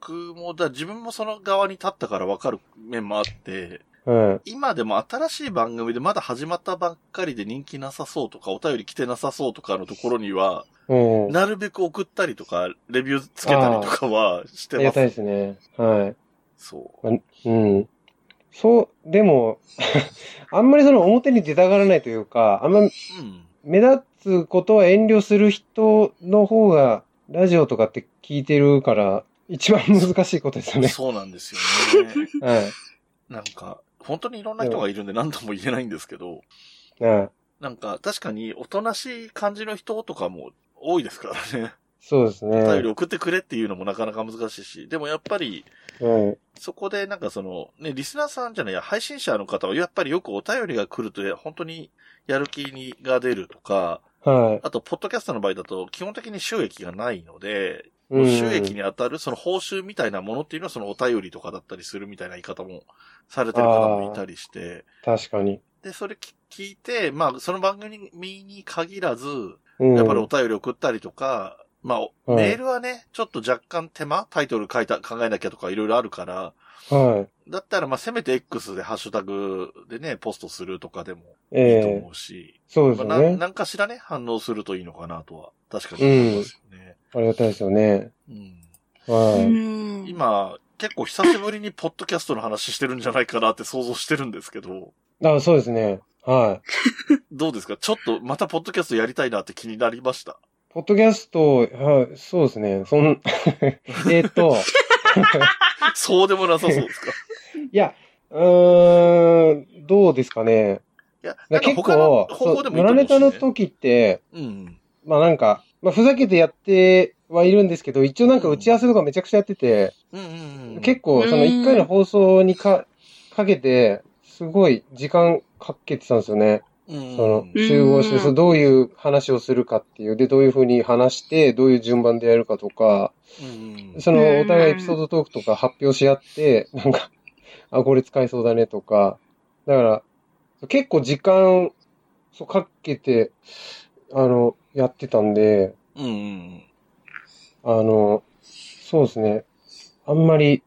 僕も、だ自分もその側に立ったから分かる面もあって、い。はい。今でも新しい番組でまだ始まったばっかりで人気なさそうとか、お便り来てなさそうとかのところには、うん。なるべく送ったりとか、レビューつけたりとかはしてます。ありがたいですね。はい。そう。うん。そう、でも、あんまりその表に出たがらないというか、あんまうん。目立つことは遠慮する人の方が、ラジオとかって聞いてるから、一番難しいことですよね。そうなんですよね。はい。なんか、本当にいろんな人がいるんで何とも言えないんですけど、はい。なんか確かにおとなしい感じの人とかも多いですからね。そうですね。お便り送ってくれっていうのもなかなか難しいし、でもやっぱり、はい。そこでなんかその、ね、リスナーさんじゃないや、配信者の方はやっぱりよくお便りが来ると、本当にやる気にが出るとか、はい。あと、ポッドキャストの場合だと、基本的に収益がないので、うん収益に当たるその報酬みたいなものっていうのはそのお便りとかだったりするみたいな言い方もされてる方もいたりして、確かに。で、それ聞いて、まあ、その番組に限らず、うん。やっぱりお便り送ったりとか、まあ、はいメールはね、ちょっと若干手間タイトル書いた、考えなきゃとかいろいろあるから、はい。だったらまあ、せめて X でハッシュタグでね、ポストするとかでもいいとええ思うし、そうですまあ、なんよね。なんかしらね、反応するといいのかなとは、確かに思いますよね。ありがたいですよね。うんはい。うん。今、結構久しぶりにポッドキャストの話してるんじゃないかなって想像してるんですけど、あ、そうですね。はい。どうですか？ちょっとまたポッドキャストやりたいなって気になりました？ポッドキャスト、はい、そうですね。そん、えーっと、そうでもなさそうですかいや、うーん、どうですかね。いや、なんか結構、野良ネタのね。時って、うん。まあなんか、まあふざけてやってはいるんですけど、一応なんか打ち合わせとかめちゃくちゃやってて、うんうんうん。結構その一回の放送にか、かけて、すごい時間かけてたんですよね。うん、その、うん集合して、そうどういう話をするかっていう、で、どういう風に話して、どういう順番でやるかとか、うんうんその、お互いエピソードトークとか発表し合って、なんか、あ、これ使えそうだねとか、だから、結構時間、そう、かけて、あの、やってたんで、うんうん。あの、そうですね。あんまり、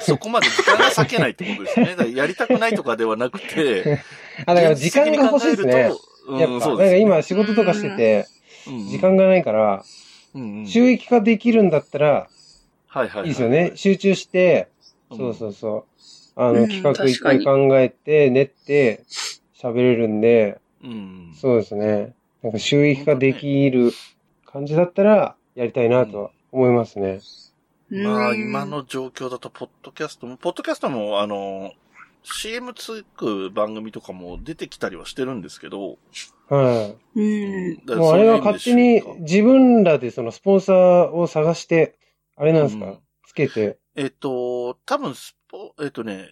そこまで時間が割けないってことですね。だやりたくないとかではなくて、あ、だから時間が欲しいですね。うん、やっぱ、そうですね。なんか今仕事とかしてて、うん時間がないから、うんうん収益化できるんだったら、はいはいはい。いいですよね。集中して、うんそうそうそう。あの、うん企画いっぱい考えて、練って、喋れるんで、うん。そうですね。なんか収益化できる感じだったら、やりたいなとは思いますね。まあ、うん今。の状況だと、ポッドキャストも、ポッドキャストも、あの、CM つく番組とかも出てきたりはしてるんですけど、はうん。い。もうあれは勝手に自分らでそのスポンサーを探して、あれなんですか、うんつけて。えっと、多分スポ、えっとね、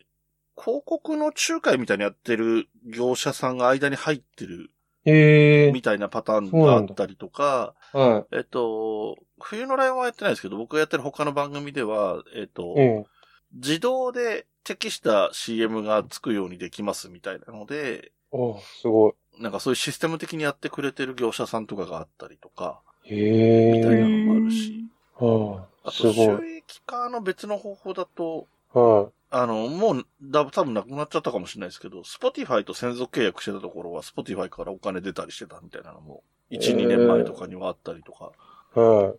広告の仲介みたいにやってる業者さんが間に入ってるへえ。みたいなパターンがあったりとか、はえっと、冬のライオンはやってないですけど、僕がやってる他の番組では、えっと、い。え自動で適した CM がつくようにできますみたいなので、おすごなんかそういうシステム的にやってくれてる業者さんとかがあったりとか、い。へえ。みたいなのもあるしはあ、あとすごい。収益化の別の方法だと、はあの、もう、だ、多分なくなっちゃったかもしれないですけど、Spotify と専属契約してたところは、Spotify からお金出たりしてたみたいなのも、1、えー2年前とかにはあったりとか、い。は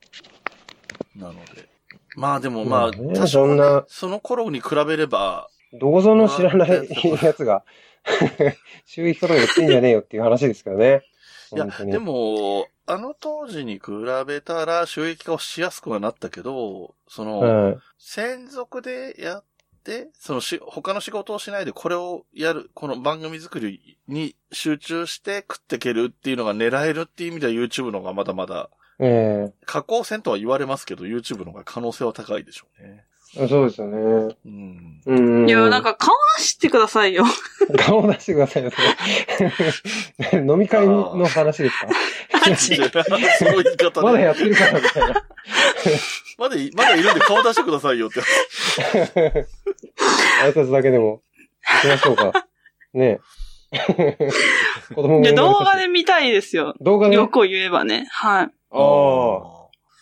なので。まあでもまあ、まあね多少ねそんなその頃に比べれば、い。どこぞの知らないやつが、収益化とか言ってんじゃねえよっていう話ですからね。いやでも、あの当時に比べたら収益化をしやすくはなったけど、その、はい。専属でやって、そのし、他の仕事をしないでこれをやる、この番組作りに集中して食っていけるっていうのが狙えるっていう意味では YouTube の方がまだまだ、え加工戦とは言われますけど、YouTube の方が可能性は高いでしょうね。えそうですよね。うん。うん。いや、なん、か顔出してくださいよ。顔出してくださいよ、それ 飲み会の話ですか？その言い方まだね。やってるから、みたいな。まだい、まだいるんで顔出してくださいよって。挨拶だけでも、行きましょうか。ねえ。子供もいや、生まれたし動画で見たいですよ。動画で？あよく言えばね。はい。あ。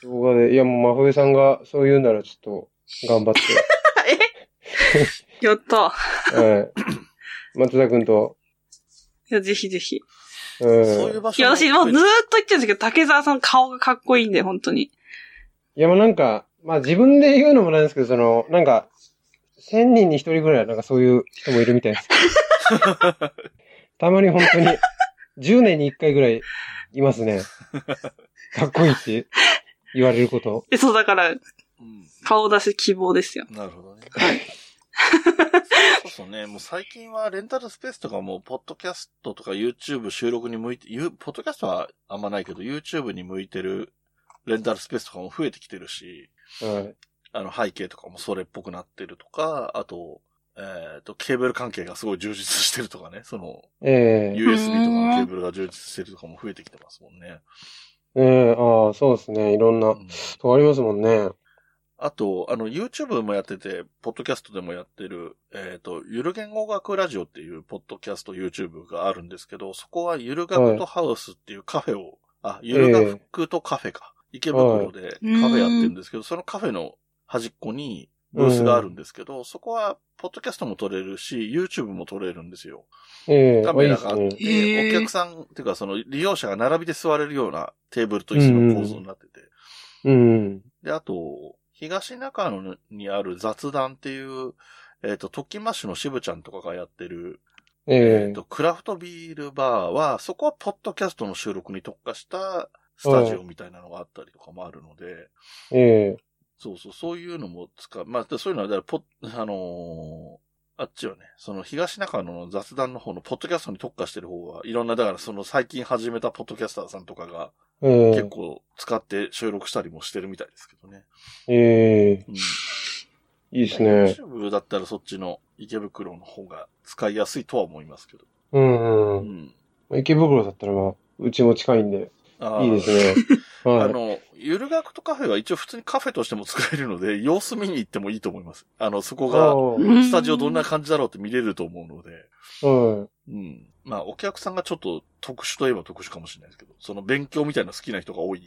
動画で。いや、もう、真冬さんがそう言うなら、ちょっと、頑張って。やった。はい。松田くんと、いや、ぜひぜひ。うん。そういう場所いや、私もうずーっと言ってるんですけど、竹澤さん顔がかっこいいんで、本当に。いや、まあなんか、まあ自分で言うのもなんですけど、その、なんか、千人に一人ぐらいはなんかそういう人もいるみたいです。たまに本当に、10年に1回ぐらいいますね。かっこいいって言われること。え、そうだから、うん顔出し希望ですよ。なるほどね。そうそうね。もう最近はレンタルスペースとかも、ポッドキャストとか YouTube 収録に向いて、ゆポッドキャストはあんまないけど、YouTube に向いてるレンタルスペースとかも増えてきてるし、はい。あの背景とかもそれっぽくなってるとか、あと、えっ、と、ケーブル関係がすごい充実してるとかね、その、ええ USB とかのケーブルが充実してるとかも増えてきてますもんね。ええああ、そうですね。いろんな、うんとありますもんね。あと、あの、YouTube もやってて、ポッドキャストでもやってる、えっ、と、ゆる言語学ラジオっていうポッドキャスト YouTube があるんですけど、そこはゆる学とハウスっていうカフェを、あ、ゆる学とカフェか。池袋でカフェやってるんですけど、そのカフェの端っこにブースがあるんですけど、そこは、ポッドキャストも撮れるし、YouTube も撮れるんですよ。ええあ、いカメ。ラがあって、へーお客さんっていうかその利用者が並びで座れるようなテーブルと椅子の構造になってて、うん。で、あと、東中野にある雑談っていう、えっ、と、トッキンマッシュの渋ちゃんとかがやってる、ええっ、と、クラフトビールバーは、そこはポッドキャストの収録に特化したスタジオみたいなのがあったりとかもあるので、ええそうそう、そういうのも使う。まあ、でそういうのは、だからあのーあっちはね、その東中野の雑談の方のポッドキャストに特化してる方はいろんな、だからその最近始めたポッドキャスターさんとかがええ結構使って収録したりもしてるみたいですけどね。ええうん。いいですね。YouTube だったらそっちの池袋の方が使いやすいとは思いますけど。うんううん。ん。池袋だったらまあ、うちも近いんで、いいですね。あ はい。の、ゆる学とカフェは一応普通にカフェとしても使えるので、様子見に行ってもいいと思います。あの、そこが、あスタジオどんな感じだろうって見れると思うので。あはい。うん。まあ、お客さんがちょっと特殊といえば特殊かもしれないですけど、その勉強みたいなの好きな人が多い。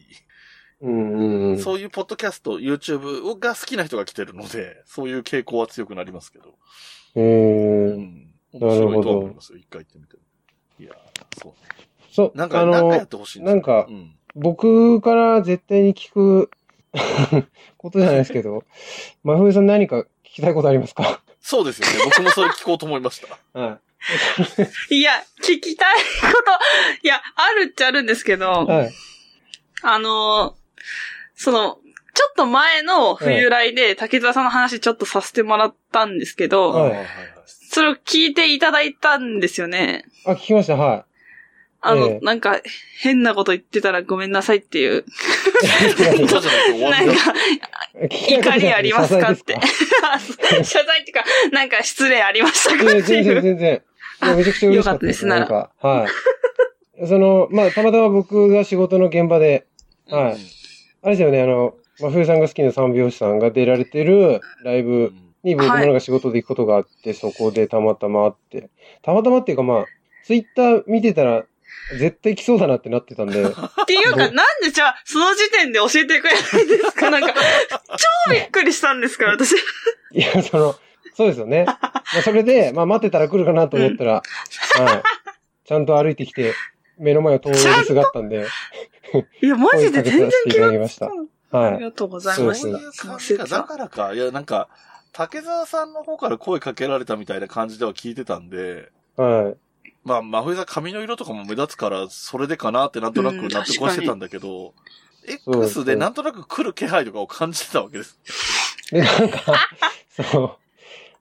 うんうんうん。そういうポッドキャスト、YouTube が好きな人が来てるので、そういう傾向は強くなりますけど。えうえん。面白いとは思いますよ。一回行ってみて。いやー、そうね。そう、なんか、あなんかやっの、てほしいんですよなんかうん。僕から絶対に聞く ことじゃないですけど、真冬さん何か聞きたいことありますか？そうですよね。僕もそれ聞こうと思いました。はいや、聞きたいこと、いや、あるっちゃあるんですけど、い。はい。あのーその、ちょっと前の冬来で竹澤さんの話ちょっとさせてもらったんですけど、はい。それを聞いていただいたんですよね。あ、聞きました、はあの、ええなんか、変なこと言ってたらごめんなさいっていう、ないと終わりだ。なんか、怒りありますかって。謝罪っていうか、なんか失礼ありましたかって全然いう。全然。いやめちゃくちゃ嬉しかったです。よかったですなんか、はい。その、まあ、たまたま僕が仕事の現場で、はい。あれですよね、あの、真冬さんが好きな三拍子さんが出られてるライうんブに僕もなんか仕事で行くことがあって、そこでたまたま会って、たまたまっていうかまあ、ツイッター見てたら、絶対来そうだなってなってたんで、っていうか、なんでじゃあ、その時点で教えてくれないんですか？なんか、超びっくりしたんですから、私。いや、その、そうですよね。まあ、それで、まあ待ってたら来るかなと思ったら、はい。ちゃんと歩いてきて、目の前を通りすがったんで、いや、マジで全然気がただきましたあはい。りがとうございましそういうた。感じか。だからか。いや、なんか、竹澤さんの方から声かけられたみたいな感じでは聞いてたんで、はい。まあ、真冬さん髪の色とかも目立つから、それでかなってなんとなく納得はしてたんだけど、X でなんとなく来る気配とかを感じてたわけです。で、なんか、そう。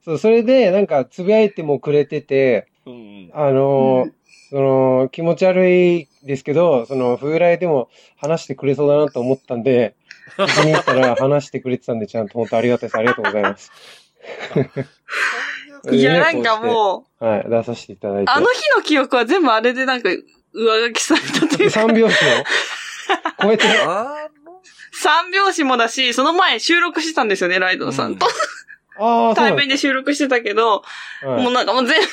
そう、それで、なんか、つぶやいてもくれてて、うんうん。あのーうんその、気持ち悪いですけど、その、風来でも話してくれそうだなと思ったんで、聞きに行ったら話してくれてたんで、ちゃんと本当ありがたいです。ありがとうございます。いや、ねなんかもう、はい、出させていただいて。あの日の記憶は全部あれでなんか、上書きされたというか、三拍子を超えて、あの、三拍子もだし、その前収録してたんですよね、ライドさんと。ああ、対面で収録してたけど、もうなんかもう全部、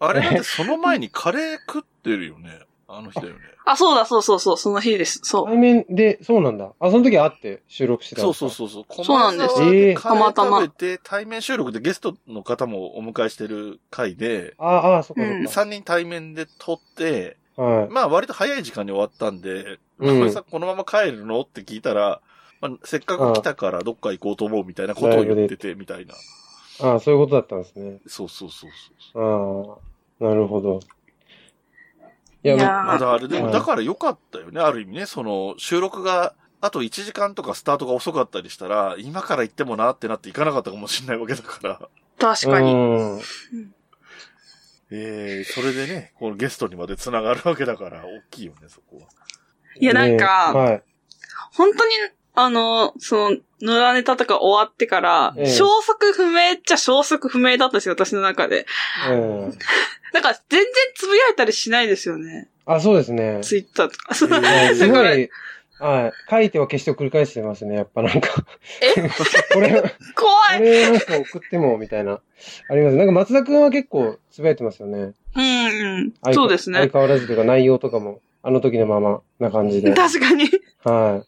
あれだってその前にカレー食ってるよね。あの日だよね。あ、そうだ、そうそうそう、その日です。そう。対面で、そうなんだ。あ、その時会って収録してたんそうですか？そうそうそう。そうなんです駒沢でカレーたまたま食べて、対面収録でゲストの方もお迎えしてる回で、ああ、ああ、そっかうんそっ3人対面で撮って、か。はい。まあ割と早い時間に終わったんで、うんこれさ、このまま帰るの？って聞いたら、まあ、せっかく来たからどっか行こうと思うみたいなことを言ってて、みたいな。ああ、そういうことだったんですね。そうそうそうそう。ああ、なるほど。いや、いやままだあれでも、はいだから良かったよね、ある意味ね。その、収録が、あと1時間とかスタートが遅かったりしたら、今から行ってもなってなって行かなかったかもしれないわけだから。確かに。うん。ええそれでね、このゲストにまで繋がるわけだから、大きいよね、そこは。いや、なんか、ねはい。本当に、あの、その、野良ネタとか終わってから、ええ消息不明っちゃ消息不明だったんですよ、私の中で。うん。なんか、全然つぶやいたりしないですよね。あ、そうですね。ツイッターとか。すごい、はい。書いては消して繰り返してますね。やっぱなんか。え？これ、こ怖い。れなんか送っても、みたいな。あります。なんか松田くんは結構つぶやいてますよね。うんうん。相そうですね相。変わらずというか内容とかも、あの時のままな感じで。確かに。いは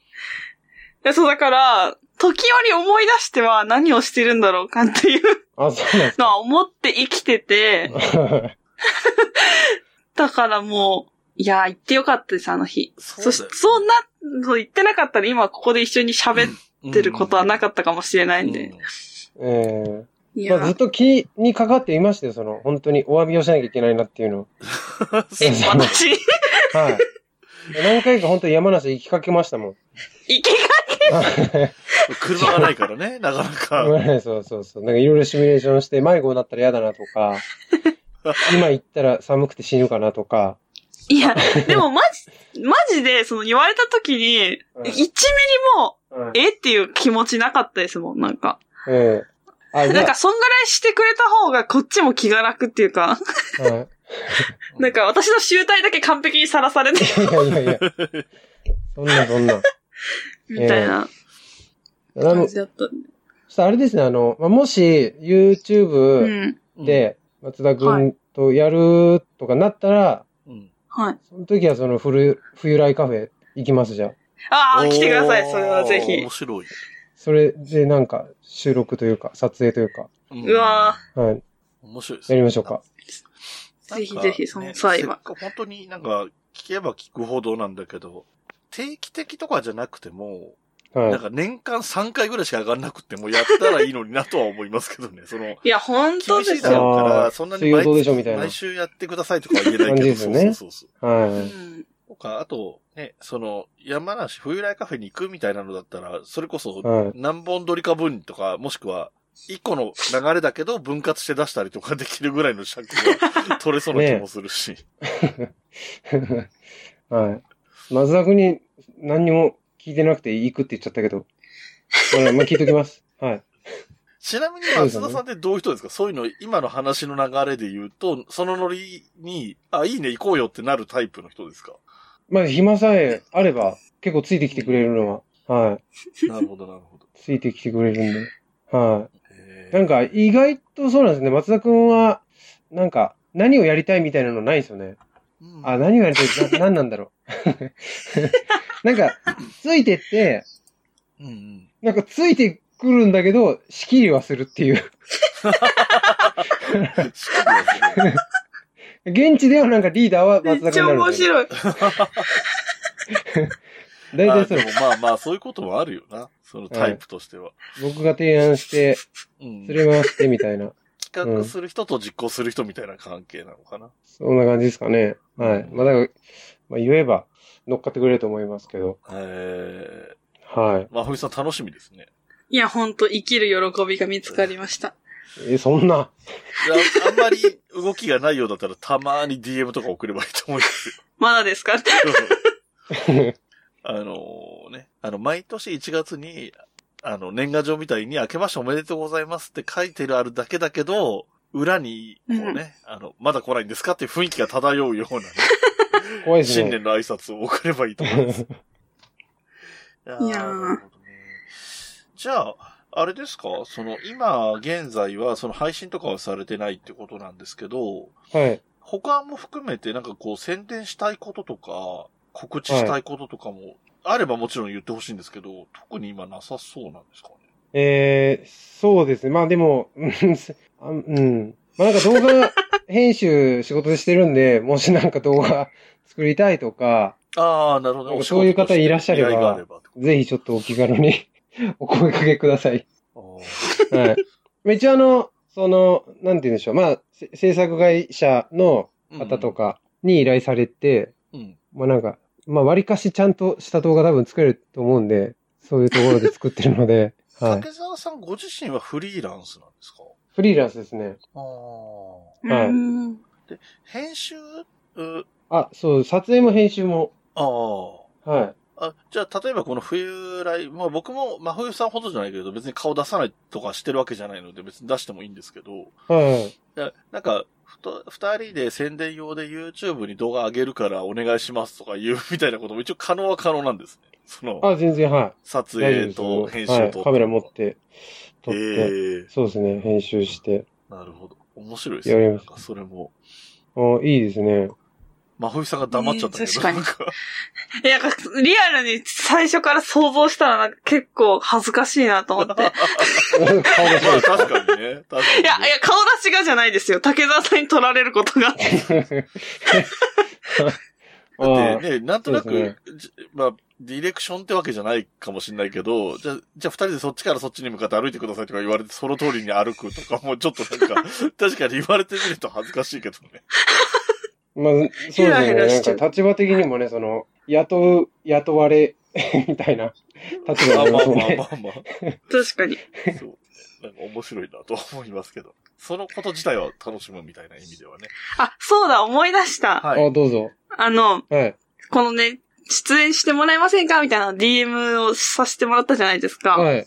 やそうだから、時折思い出しては何をしてるんだろうかっていうい。あ、そうなんですのはか。思って生きてて、だからもう、いやー、行ってよかったです、あの日。そしそんな、そう言ってなかったら今ここで一緒に喋ってることはなかったかもしれないんで。えいやえまあずっと気にかかっていましたよ、その、本当にお詫びをしなきゃいけないなっていうの を。え、私、はい。何回か本当に山梨行きかけましたもん。行け車がないからね、なかなか。そうそうそう。なんかいろいろシミュレーションして、迷子になったら嫌だなとか、今行ったら寒くて死ぬかなとか。いや、でもマジ、マジで、その言われた時に、うん1ミリも、はいえっていう気持ちなかったですもん、なんか。ええあ、じゃなんか、そんぐらいしてくれた方がこっちも気が楽っていうか、あ、はい。なんか私の集体だけ完璧にさらされて、いやいやいや。そんなそんな。みたいなあ感の、じだったんで。そしたらあれですね、あの、まあもし、う YouTube ん。で、松田は君とやるとかなったら、うん。はい。その時はその冬、冬来カフェ行きますじゃん。ああ、来てください、それはぜひ面。白い。それでなんか収録というか、撮影というか、んうわはい、面白いですねやりましょうか。ぜひぜひその際はね本当になんか、聞けば聞くほどなんだけど、定期的とかじゃなくても、なんはか年間3回ぐらいしか上がんなくてもやったらいいのになとは思いますけどね。その、いや、本当厳しいだですよ。ろうから、そんなに毎どうでしょうみたいな毎週やってくださいとかは言えないけど、ですよねそうそうそう。い。はうい。ん。とか、あと、ね、その、山梨冬来カフェに行くみたいなのだったら、それこそはい、何本撮りか分とか、もしくは、一個の流れだけど分割して出したりとかできるぐらいの尺が取れそうな気もするし。はい。松田君に何にも聞いてなくて行くって言っちゃったけど、まあ、まあ聞いときます。はい。ちなみに松田さんってどういう人ですか？そういうの、今の話の流れで言うと、そのノリに、あ、いいね、行こうよってなるタイプの人ですか？まあ暇さえあれば結構ついてきてくれるのは、はい。なるほど、なるほど。ついてきてくれるんで。はい。なんか意外とそうなんですね。松田君は、なんか何をやりたいみたいなのないんですよね。うんあ、何をやりたいな、何なんだろう？なんか、ついてって、うんうん。なんかついてくるんだけど、仕切りはするっていう。現地ではなんかリーダーはめっちゃ松田君になるんですよ。面白い。大体そうあでもまあまあ、そういうこともあるよな。そのタイプとしては。僕が提案して、うん。連れ回してみたいな。企画する人と実行する人みたいな関係なのかな。そんな感じですかね。はい。まあ、だから、まあ、言えば乗っかってくれると思いますけど。えはい。ー、まあ、ふみさん楽しみですね。いや、本当生きる喜びが見つかりました。え、そんな。いやあんまり動きがないようだったら、たまに DM とか送ればいいと思いますよ。まだですか？あのね、あの、毎年1月に、あの、年賀状みたいに、明けましておめでとうございますって書いてるあるだけだけど、裏に、こうね、あの、まだ来ないんですかっていう雰囲気が漂うようなね、怖いですね。新年の挨拶を送ればいいと思います。い やいやーね。じゃあ、あれですか？その、今、現在は、その配信とかはされてないってことなんですけど、はい。他も含めてなんかこう宣伝したいこととか、告知したいこととかも、あればもちろん言ってほしいんですけど、特に今なさそうなんですかね？えー、そうですね。まあでも、うん。まあなんか動画編集仕事でしてるんで、もしなんか動画作りたいとか、ああ、なるほど。そういう方いらっしゃればぜひちょっとお気軽に お声掛けください。とはい。まあ一応あの、その、なんて言うんでしょう。まあ、せ制作会社の方と。かに依頼されて、うん。うんまあなんか、まあ割かしちゃんとした動画多分作れると思うんで、そういうところで作ってるので、はい。竹澤さんご自身はフリーランスなんですか？フリーランスですね。ああ。はいうん編集？うあ、そう、撮影も編集も、ああ。はい。あ、じゃあ、例えばこの冬来、まあ僕も真冬さんほどじゃないけど、別に顔出さないとかしてるわけじゃないので、別に出してもいいんですけど、はい。ななんか、ふと二人で宣伝用で YouTube に動画上げるからお願いしますとか言う みたいなことも一応可能は可能なんですね。その、あ、全然、はい。撮影とよ。編集と。はい。カメラ持って、撮って、ええそうですね、編集して。なるほど。面白いですね。やりますそれも。あいいですね。真冬さんが黙っちゃったけど、ね確かにいや、なんかリアルに最初から想像したらなんか結構恥ずかしいなと思って。いや、顔出しまあですか確かにね。確かに、ね。いや、顔出しがじゃないですよ。竹澤さんに取られることが。だってね、なんとなく、じまあ、ディレクションってわけじゃないかもしれないけど、じゃあ、じゃあ二人でそっちからそっちに向かって歩いてくださいとか言われて、その通りに歩くとかもちょっとなんか、確かに言われてみると恥ずかしいけどね。まあ、そうですよヘラヘね。なんか立場的にもね、その、雇う、雇われ、みたいな立場まあまあまあ。まあまあ。確かに。そう。なんか面白いなと思いますけど。そのこと自体は楽しむみたいな意味ではね。あ、そうだ、思い出した。はい。あ、どうぞ。あの、はい。このね、出演してもらえませんかみたいな DM をさせてもらったじゃないですか。はい。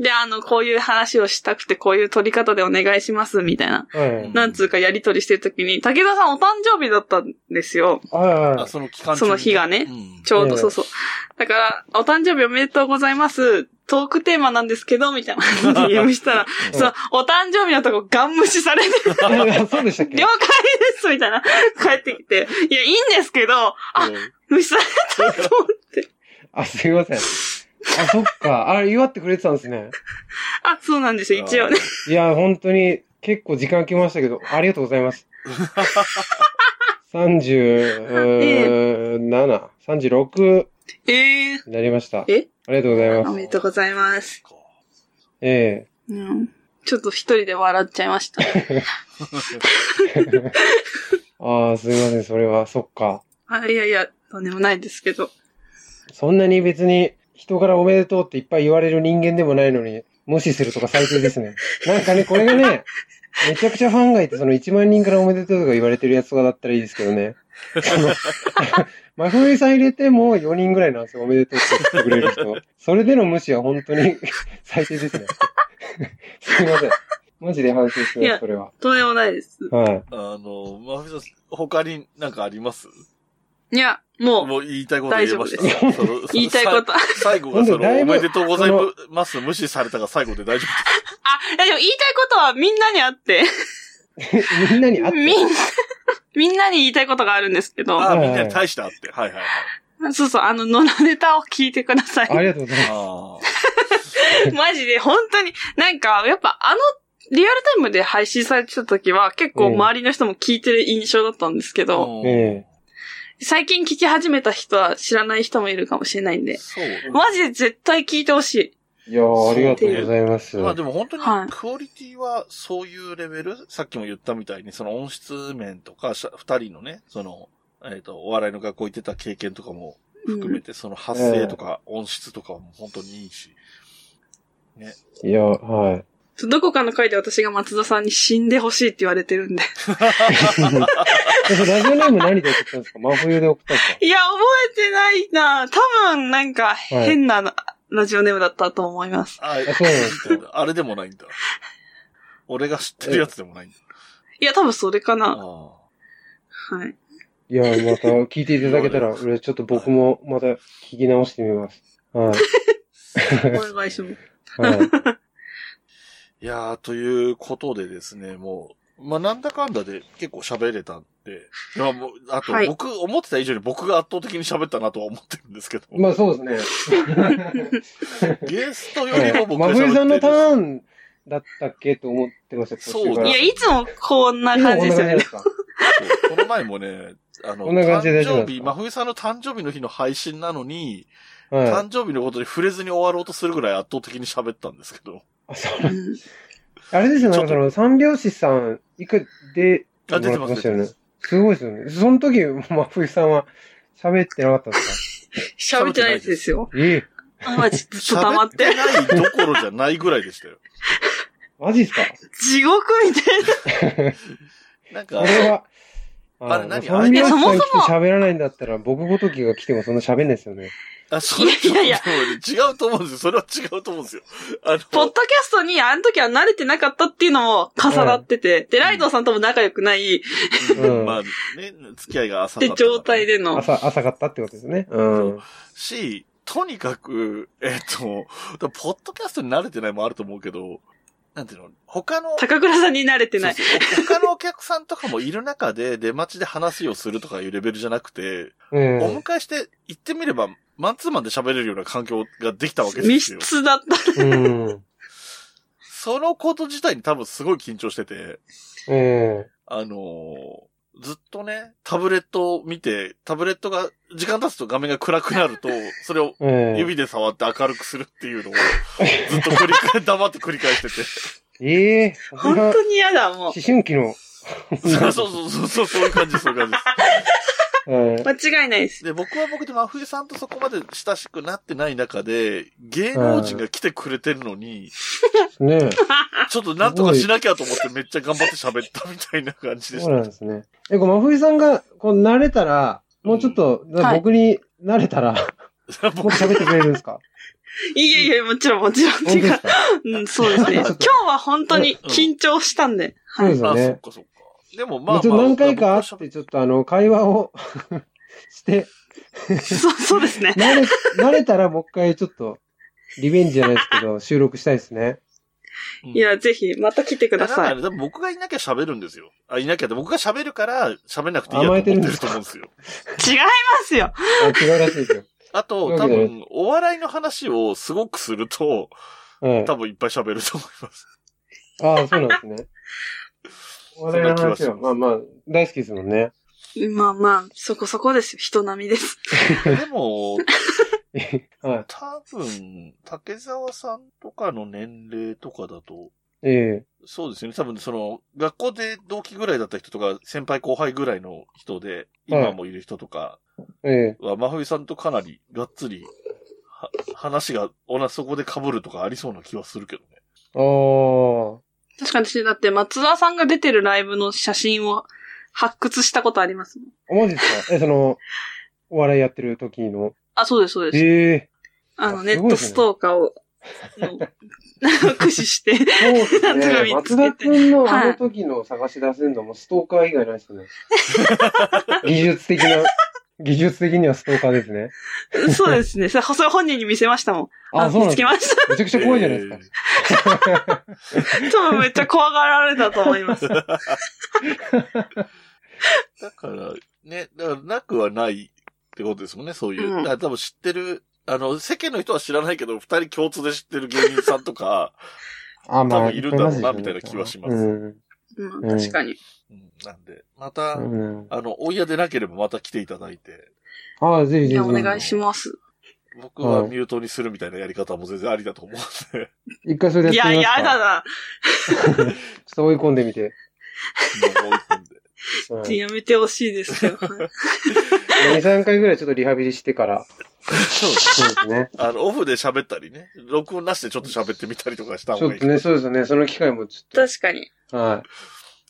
で、あの、こういう話をしたくて、こういう撮り方でお願いします、みたいな。はい。なんつうかやりとりしてるときに、武田さんお誕生日だったんですよ。はあ、その期間その日がねうんちょうど、ええそうそう。だから、お誕生日おめでとうございます。トークテーマなんですけど、みたいな DM したら、うんその、お誕生日のとこガン無視されて、そうでしたっけ？了解ですみたいな、帰ってきて、いや、いいんですけど、あ、うん無視されたと思って。あ、すいません。あ、そっか。あ、祝ってくれてたんですね。あ、そうなんですよ、一応ね。いや、本当に結構時間来ましたけど、ありがとうございます。37、36ええになりました。え？ありがとうございます。おめでとうございます。えうん。ちょっと一人で笑っちゃいました。え ああ、すいません、それは、そっか。あ、いやいや、とんでもないですけど。そんなに別に人からおめでとうっていっぱい言われる人間でもないのに、無視するとか最低ですね。なんかね、これがね、めちゃくちゃファンがいて、その1万人からおめでとうとか言われてるやつとかだったらいいですけどね。真冬さん入れても4人ぐらいなんですよ、おめでとうって言ってくれる人。それでの無視は本当に最低ですね。すいません。マジで反省していやます、それは。とんでもないです。はい。あの、まふさん、他になんかあります？いや、もう、もう言いたいこと言えました。大その言いたいこと。最後がその、ほんとだいぶおめでとうございます。無視されたが最後で大丈いやでも言いたいことはみんなにあって、みんなに会って？みんな、みんなに言いたいことがあるんですけど夫。、ああ、はいみんなに対してあって。はいはいはい。そうそう、あの、野良ネタを聞いてください。ありがとうございます。あ マジで、本当に、なんか、やっぱあの、リアルタイムで配信されてた時は結構周りの人も聞いてる印象だったんですけあ。ど、うんえ最近聞き始めた人は知らない人もいるかもしれないんで、そう。マジで絶対聞いてほしい。えいやーありがとうございます。まあでも本当にはいクオリティはそういうレベル、さっきも言ったみたいにその音質面とか、二人のね、その、えっ、と、お笑いの学校行ってた経験とかも含めて、その発声とか音質とかも本当にいいし。いや、はい。どこかの回で私が松田さんに死んでほしいって言われてるんで。ラジオネーム何で送ったんですか？真冬で送ったんですか？いや、覚えてないな多分、なんか、変ななラジオネームだったと思います。あ、あそうなんですか？あれでもないんだ。俺が知ってるやつでもないんだ。いや、多分それかな。あはい。いや、また聞いていただけたら、俺ちょっと僕もまた聞き直してみます。はい。お願いします。はい。いやー、ということでですね、もう、まあ、なんだかんだで結構喋れたんで、いや、もう、あとはい僕、思ってた以上に僕が圧倒的に喋ったなとは思ってるんですけど。まあそうですね。ゲストよりも僕が真喋ってる冬さんのターンだったっけと思ってました、そう途中からいや、いつもこんな感じですよね。か。そうこの前もね、あの、こんな感じで大丈夫誕生日、ですか真冬さんの誕生日の日の配信なのに、はい。誕生日のことに触れずに終わろうとするぐらい圧倒的に喋ったんですけど。あそううんあれですよ、なんかその三拍子さん、いくで、あ出てましたよね。すごいですよね。その時、真冬さんは喋ってなかったんですか？喋ってないですよ。ええ。あ、マジ、ずっと黙喋っ。っててないどころじゃないぐらいでしたよ。マジっすか？地獄みたいな。なんかそ、れは、あれ何三拍子さんいやそもそも喋らないんだったら、僕ごときが来てもそんな喋んないですよね。あ、それいやいやいや違うと思うんですよ。それは違うと思うんですよ。あの、ポッドキャストにあの時は慣れてなかったっていうのも重なってて、で、ライドウさんとも仲良くないうんまあね、付き合いが浅かった。って状態での。朝、朝かったってことですね。うん。し、とにかく、えっと、ポッドキャストに慣れてないもあると思うけど、なんていうの、他の、高倉さんに慣れてない。そうそう他のお客さんとかもいる中で出待ちで話をするとかいうレベルじゃなくて、うん。お迎えして行ってみれば、マンツーマンで喋れるような環境ができたわけで密すよ。室だった。うん。そのこと自体に多分すごい緊張してて、うん。あのーずっとね、タブレットを見て、タブレットが、時間経つと画面が暗くなると、それをええ指で触って明るくするっていうのを、ずっと繰り返、黙って繰り返してて。ええそ本当に嫌だ、も春期の、そうそうそうそう、そういう感じ、そういう感じです。間違いないです。で、僕は僕で真冬さんとそこまで親しくなってない中で、芸能人が来てくれてるのに、えね ちょっとなんとかしなきゃと思ってめっちゃ頑張って喋ったみたいな感じでしそうなんですね。え、こう、真冬さんが、こう、慣れたら、もうちょっと、はい僕に慣れたら、た。もっと喋ってくれるんですか？いえいえ、もちろん、もちろん。違う。ん、そうですね。今日は本当に緊張したんで。そうはい。あ、そですよねっ。かそっか。でもまあ、ちょっと何回か会って、ちょっとあの、会話を して、そう、そうですね。慣れ、慣れたらもう一回ちょっと、リベンジじゃないですけど、収録したいですね。うんいや、ぜひ、また来てください。だからね、多分僕がいなきゃ喋るんですよ。あ、いなきゃって、僕が喋るから喋んなくていいやと思ってると思うんですよ。違いますよ。あ、違うらしいですよ。あと、多分、お笑いの話をすごくすると、はい。多分いっぱい喋ると思います。ああ、そうなんですね。は、そんな気がしますまあまあ、大好きですもんね。まあまあ、そこそこですよ。人並みです。でも、は多分、竹沢さんとかの年齢とかだと、い。えそうですよね。多分、その、学校で同期ぐらいだった人とか、先輩後輩ぐらいの人で、今もいる人とかえええは、真冬さんとかなり、がっつり、は話が、同じそこで被るとかありそうな気はするけどね。ああ。確かに私、だって松田さんが出てるライブの写真を発掘したことありますもん。マジですか？え、その、お笑いやってる時の？あ、そうです、そうです。ええあの、あネットストーカーを、の 駆使して。そうですね。松田くんのはいあの時の探し出せるのもストーカー以外ないですね。技術的な、技術的にはストーカーですね。そうですね。それ本人に見せましたもん。あ、そうなん見つけですかました。めちゃくちゃ怖いじゃないですか。多分めっちゃ怖がられたと思います。だから、ね、だからなくはないってことですもんね、そういう。うん多分知ってる、あの、世間の人は知らないけど、二人共通で知ってる芸人さんとか、あ、まあ、多分いるんだろうなみたいな気はしますうん。うん、確かに。うん、なんで、また、うん。あの、お嫌でなければまた来ていただいて、ああ、ぜひぜひ。お願いします。僕はミュートにするみたいなやり方も全然ありだと思うんで、一回それいや、やってみますかやだな。ちょっと追い込んでみて。追い込んで。はいやめてほしいですよ。2、3回ぐらいちょっとリハビリしてから。そうそうですね。あの、オフで喋ったりね、録音なしでちょっと喋ってみたりとかした方がいいちょっとね、そうですよね。その機会もちょっ確かに。と。は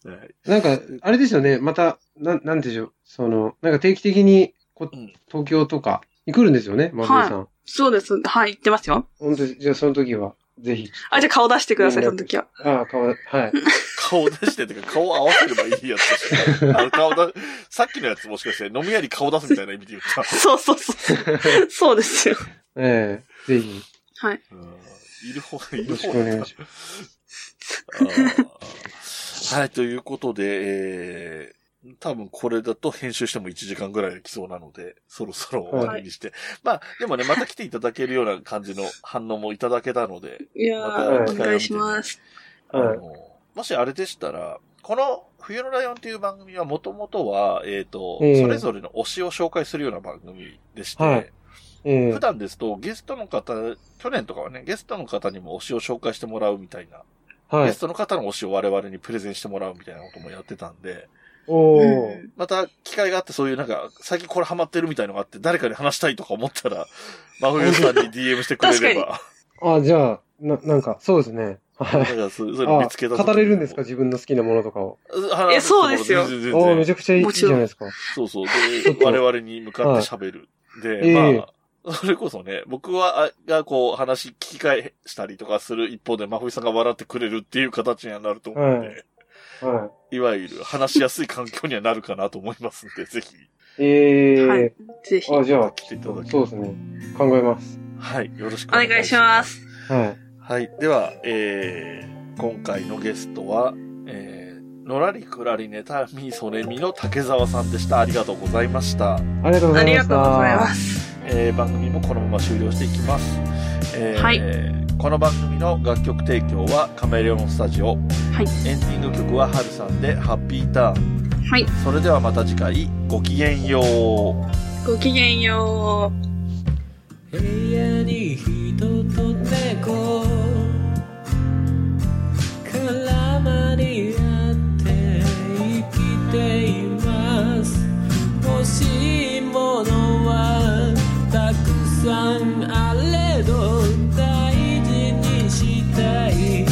はいい。なんか、あれですよね。また、なん、なんでしょう。その、なんか定期的に、こうん東京とかに来るんですよね、マグさん。そうです。はい、言ってますよ。本当じゃあその時は、ぜひ。あ、じゃあ顔出してください、その時は。ああ、顔、はい。顔出してっていうか、顔合わせればいいやつで 顔だ、さっきのやつもしかして飲み屋に顔出すみたいな意味で言った。そうそうそう。そうですよ。ええぜひ。はい。うんいる方がいよろしる方がくお願いします。はい、ということで、えー、多分これだと編集しても1時間ぐらいできそうなので、そろそろ終わりにして。まあ、でもね、また来ていただけるような感じの反応もいただけたので、いやまー、たお願いします。あの、もしあれでしたら、この冬のライオンっていう番組はもともとは、えっ、と、ええそれぞれの推しを紹介するような番組でして、はい。ええ普段ですとゲストの方、去年とかはね、ゲストの方にも推しを紹介してもらうみたいな、はいゲス。トの方の推しを我々にプレゼンしてもらうみたいなこともやってたんで、おまた機会があってそういうなんか、最近これハマってるみたいのがあって、誰かに話したいとか思ったら、真冬さんに DM してくれれば、あ、じゃあ、な、なんか、そうですね。はい。だからそうそういうのあ見つけた語れるんですか？自分の好きなものとかを。話えそうですよ全然全おー、め然ちゃくちゃいいじゃないですか。そうそう。で、我々に向かって喋る。で、ええまあ、それこそね、僕は、あがこう話聞き返したりとかする一方で、真冬さんが笑ってくれるっていう形にはなると思うんで、、はいわゆる話しやすい環境にはなるかなと思いますんで、ぜひ、い。ええはい。ぜひ。あ、じゃあ、来ていただきそうですね。考えます。はい、よろしくお願いしま。す。はい。はい、では、えー、今回のゲストは、えー、のらりくらりネタミソネミの竹澤さんでした。ありがとうございました。ありがとうございました。ありがとうございます。えー番組もこのまま終了していきます。えーはいこの番組の楽曲提供はカメレオンスタジオ。はい。エンディング曲はハルさんでハッピーターン。はい。それではまた次回、ごきげんよう。ごきげんよう。部屋に人と猫絡まり欲しいものはたくさんあれど大事にしたい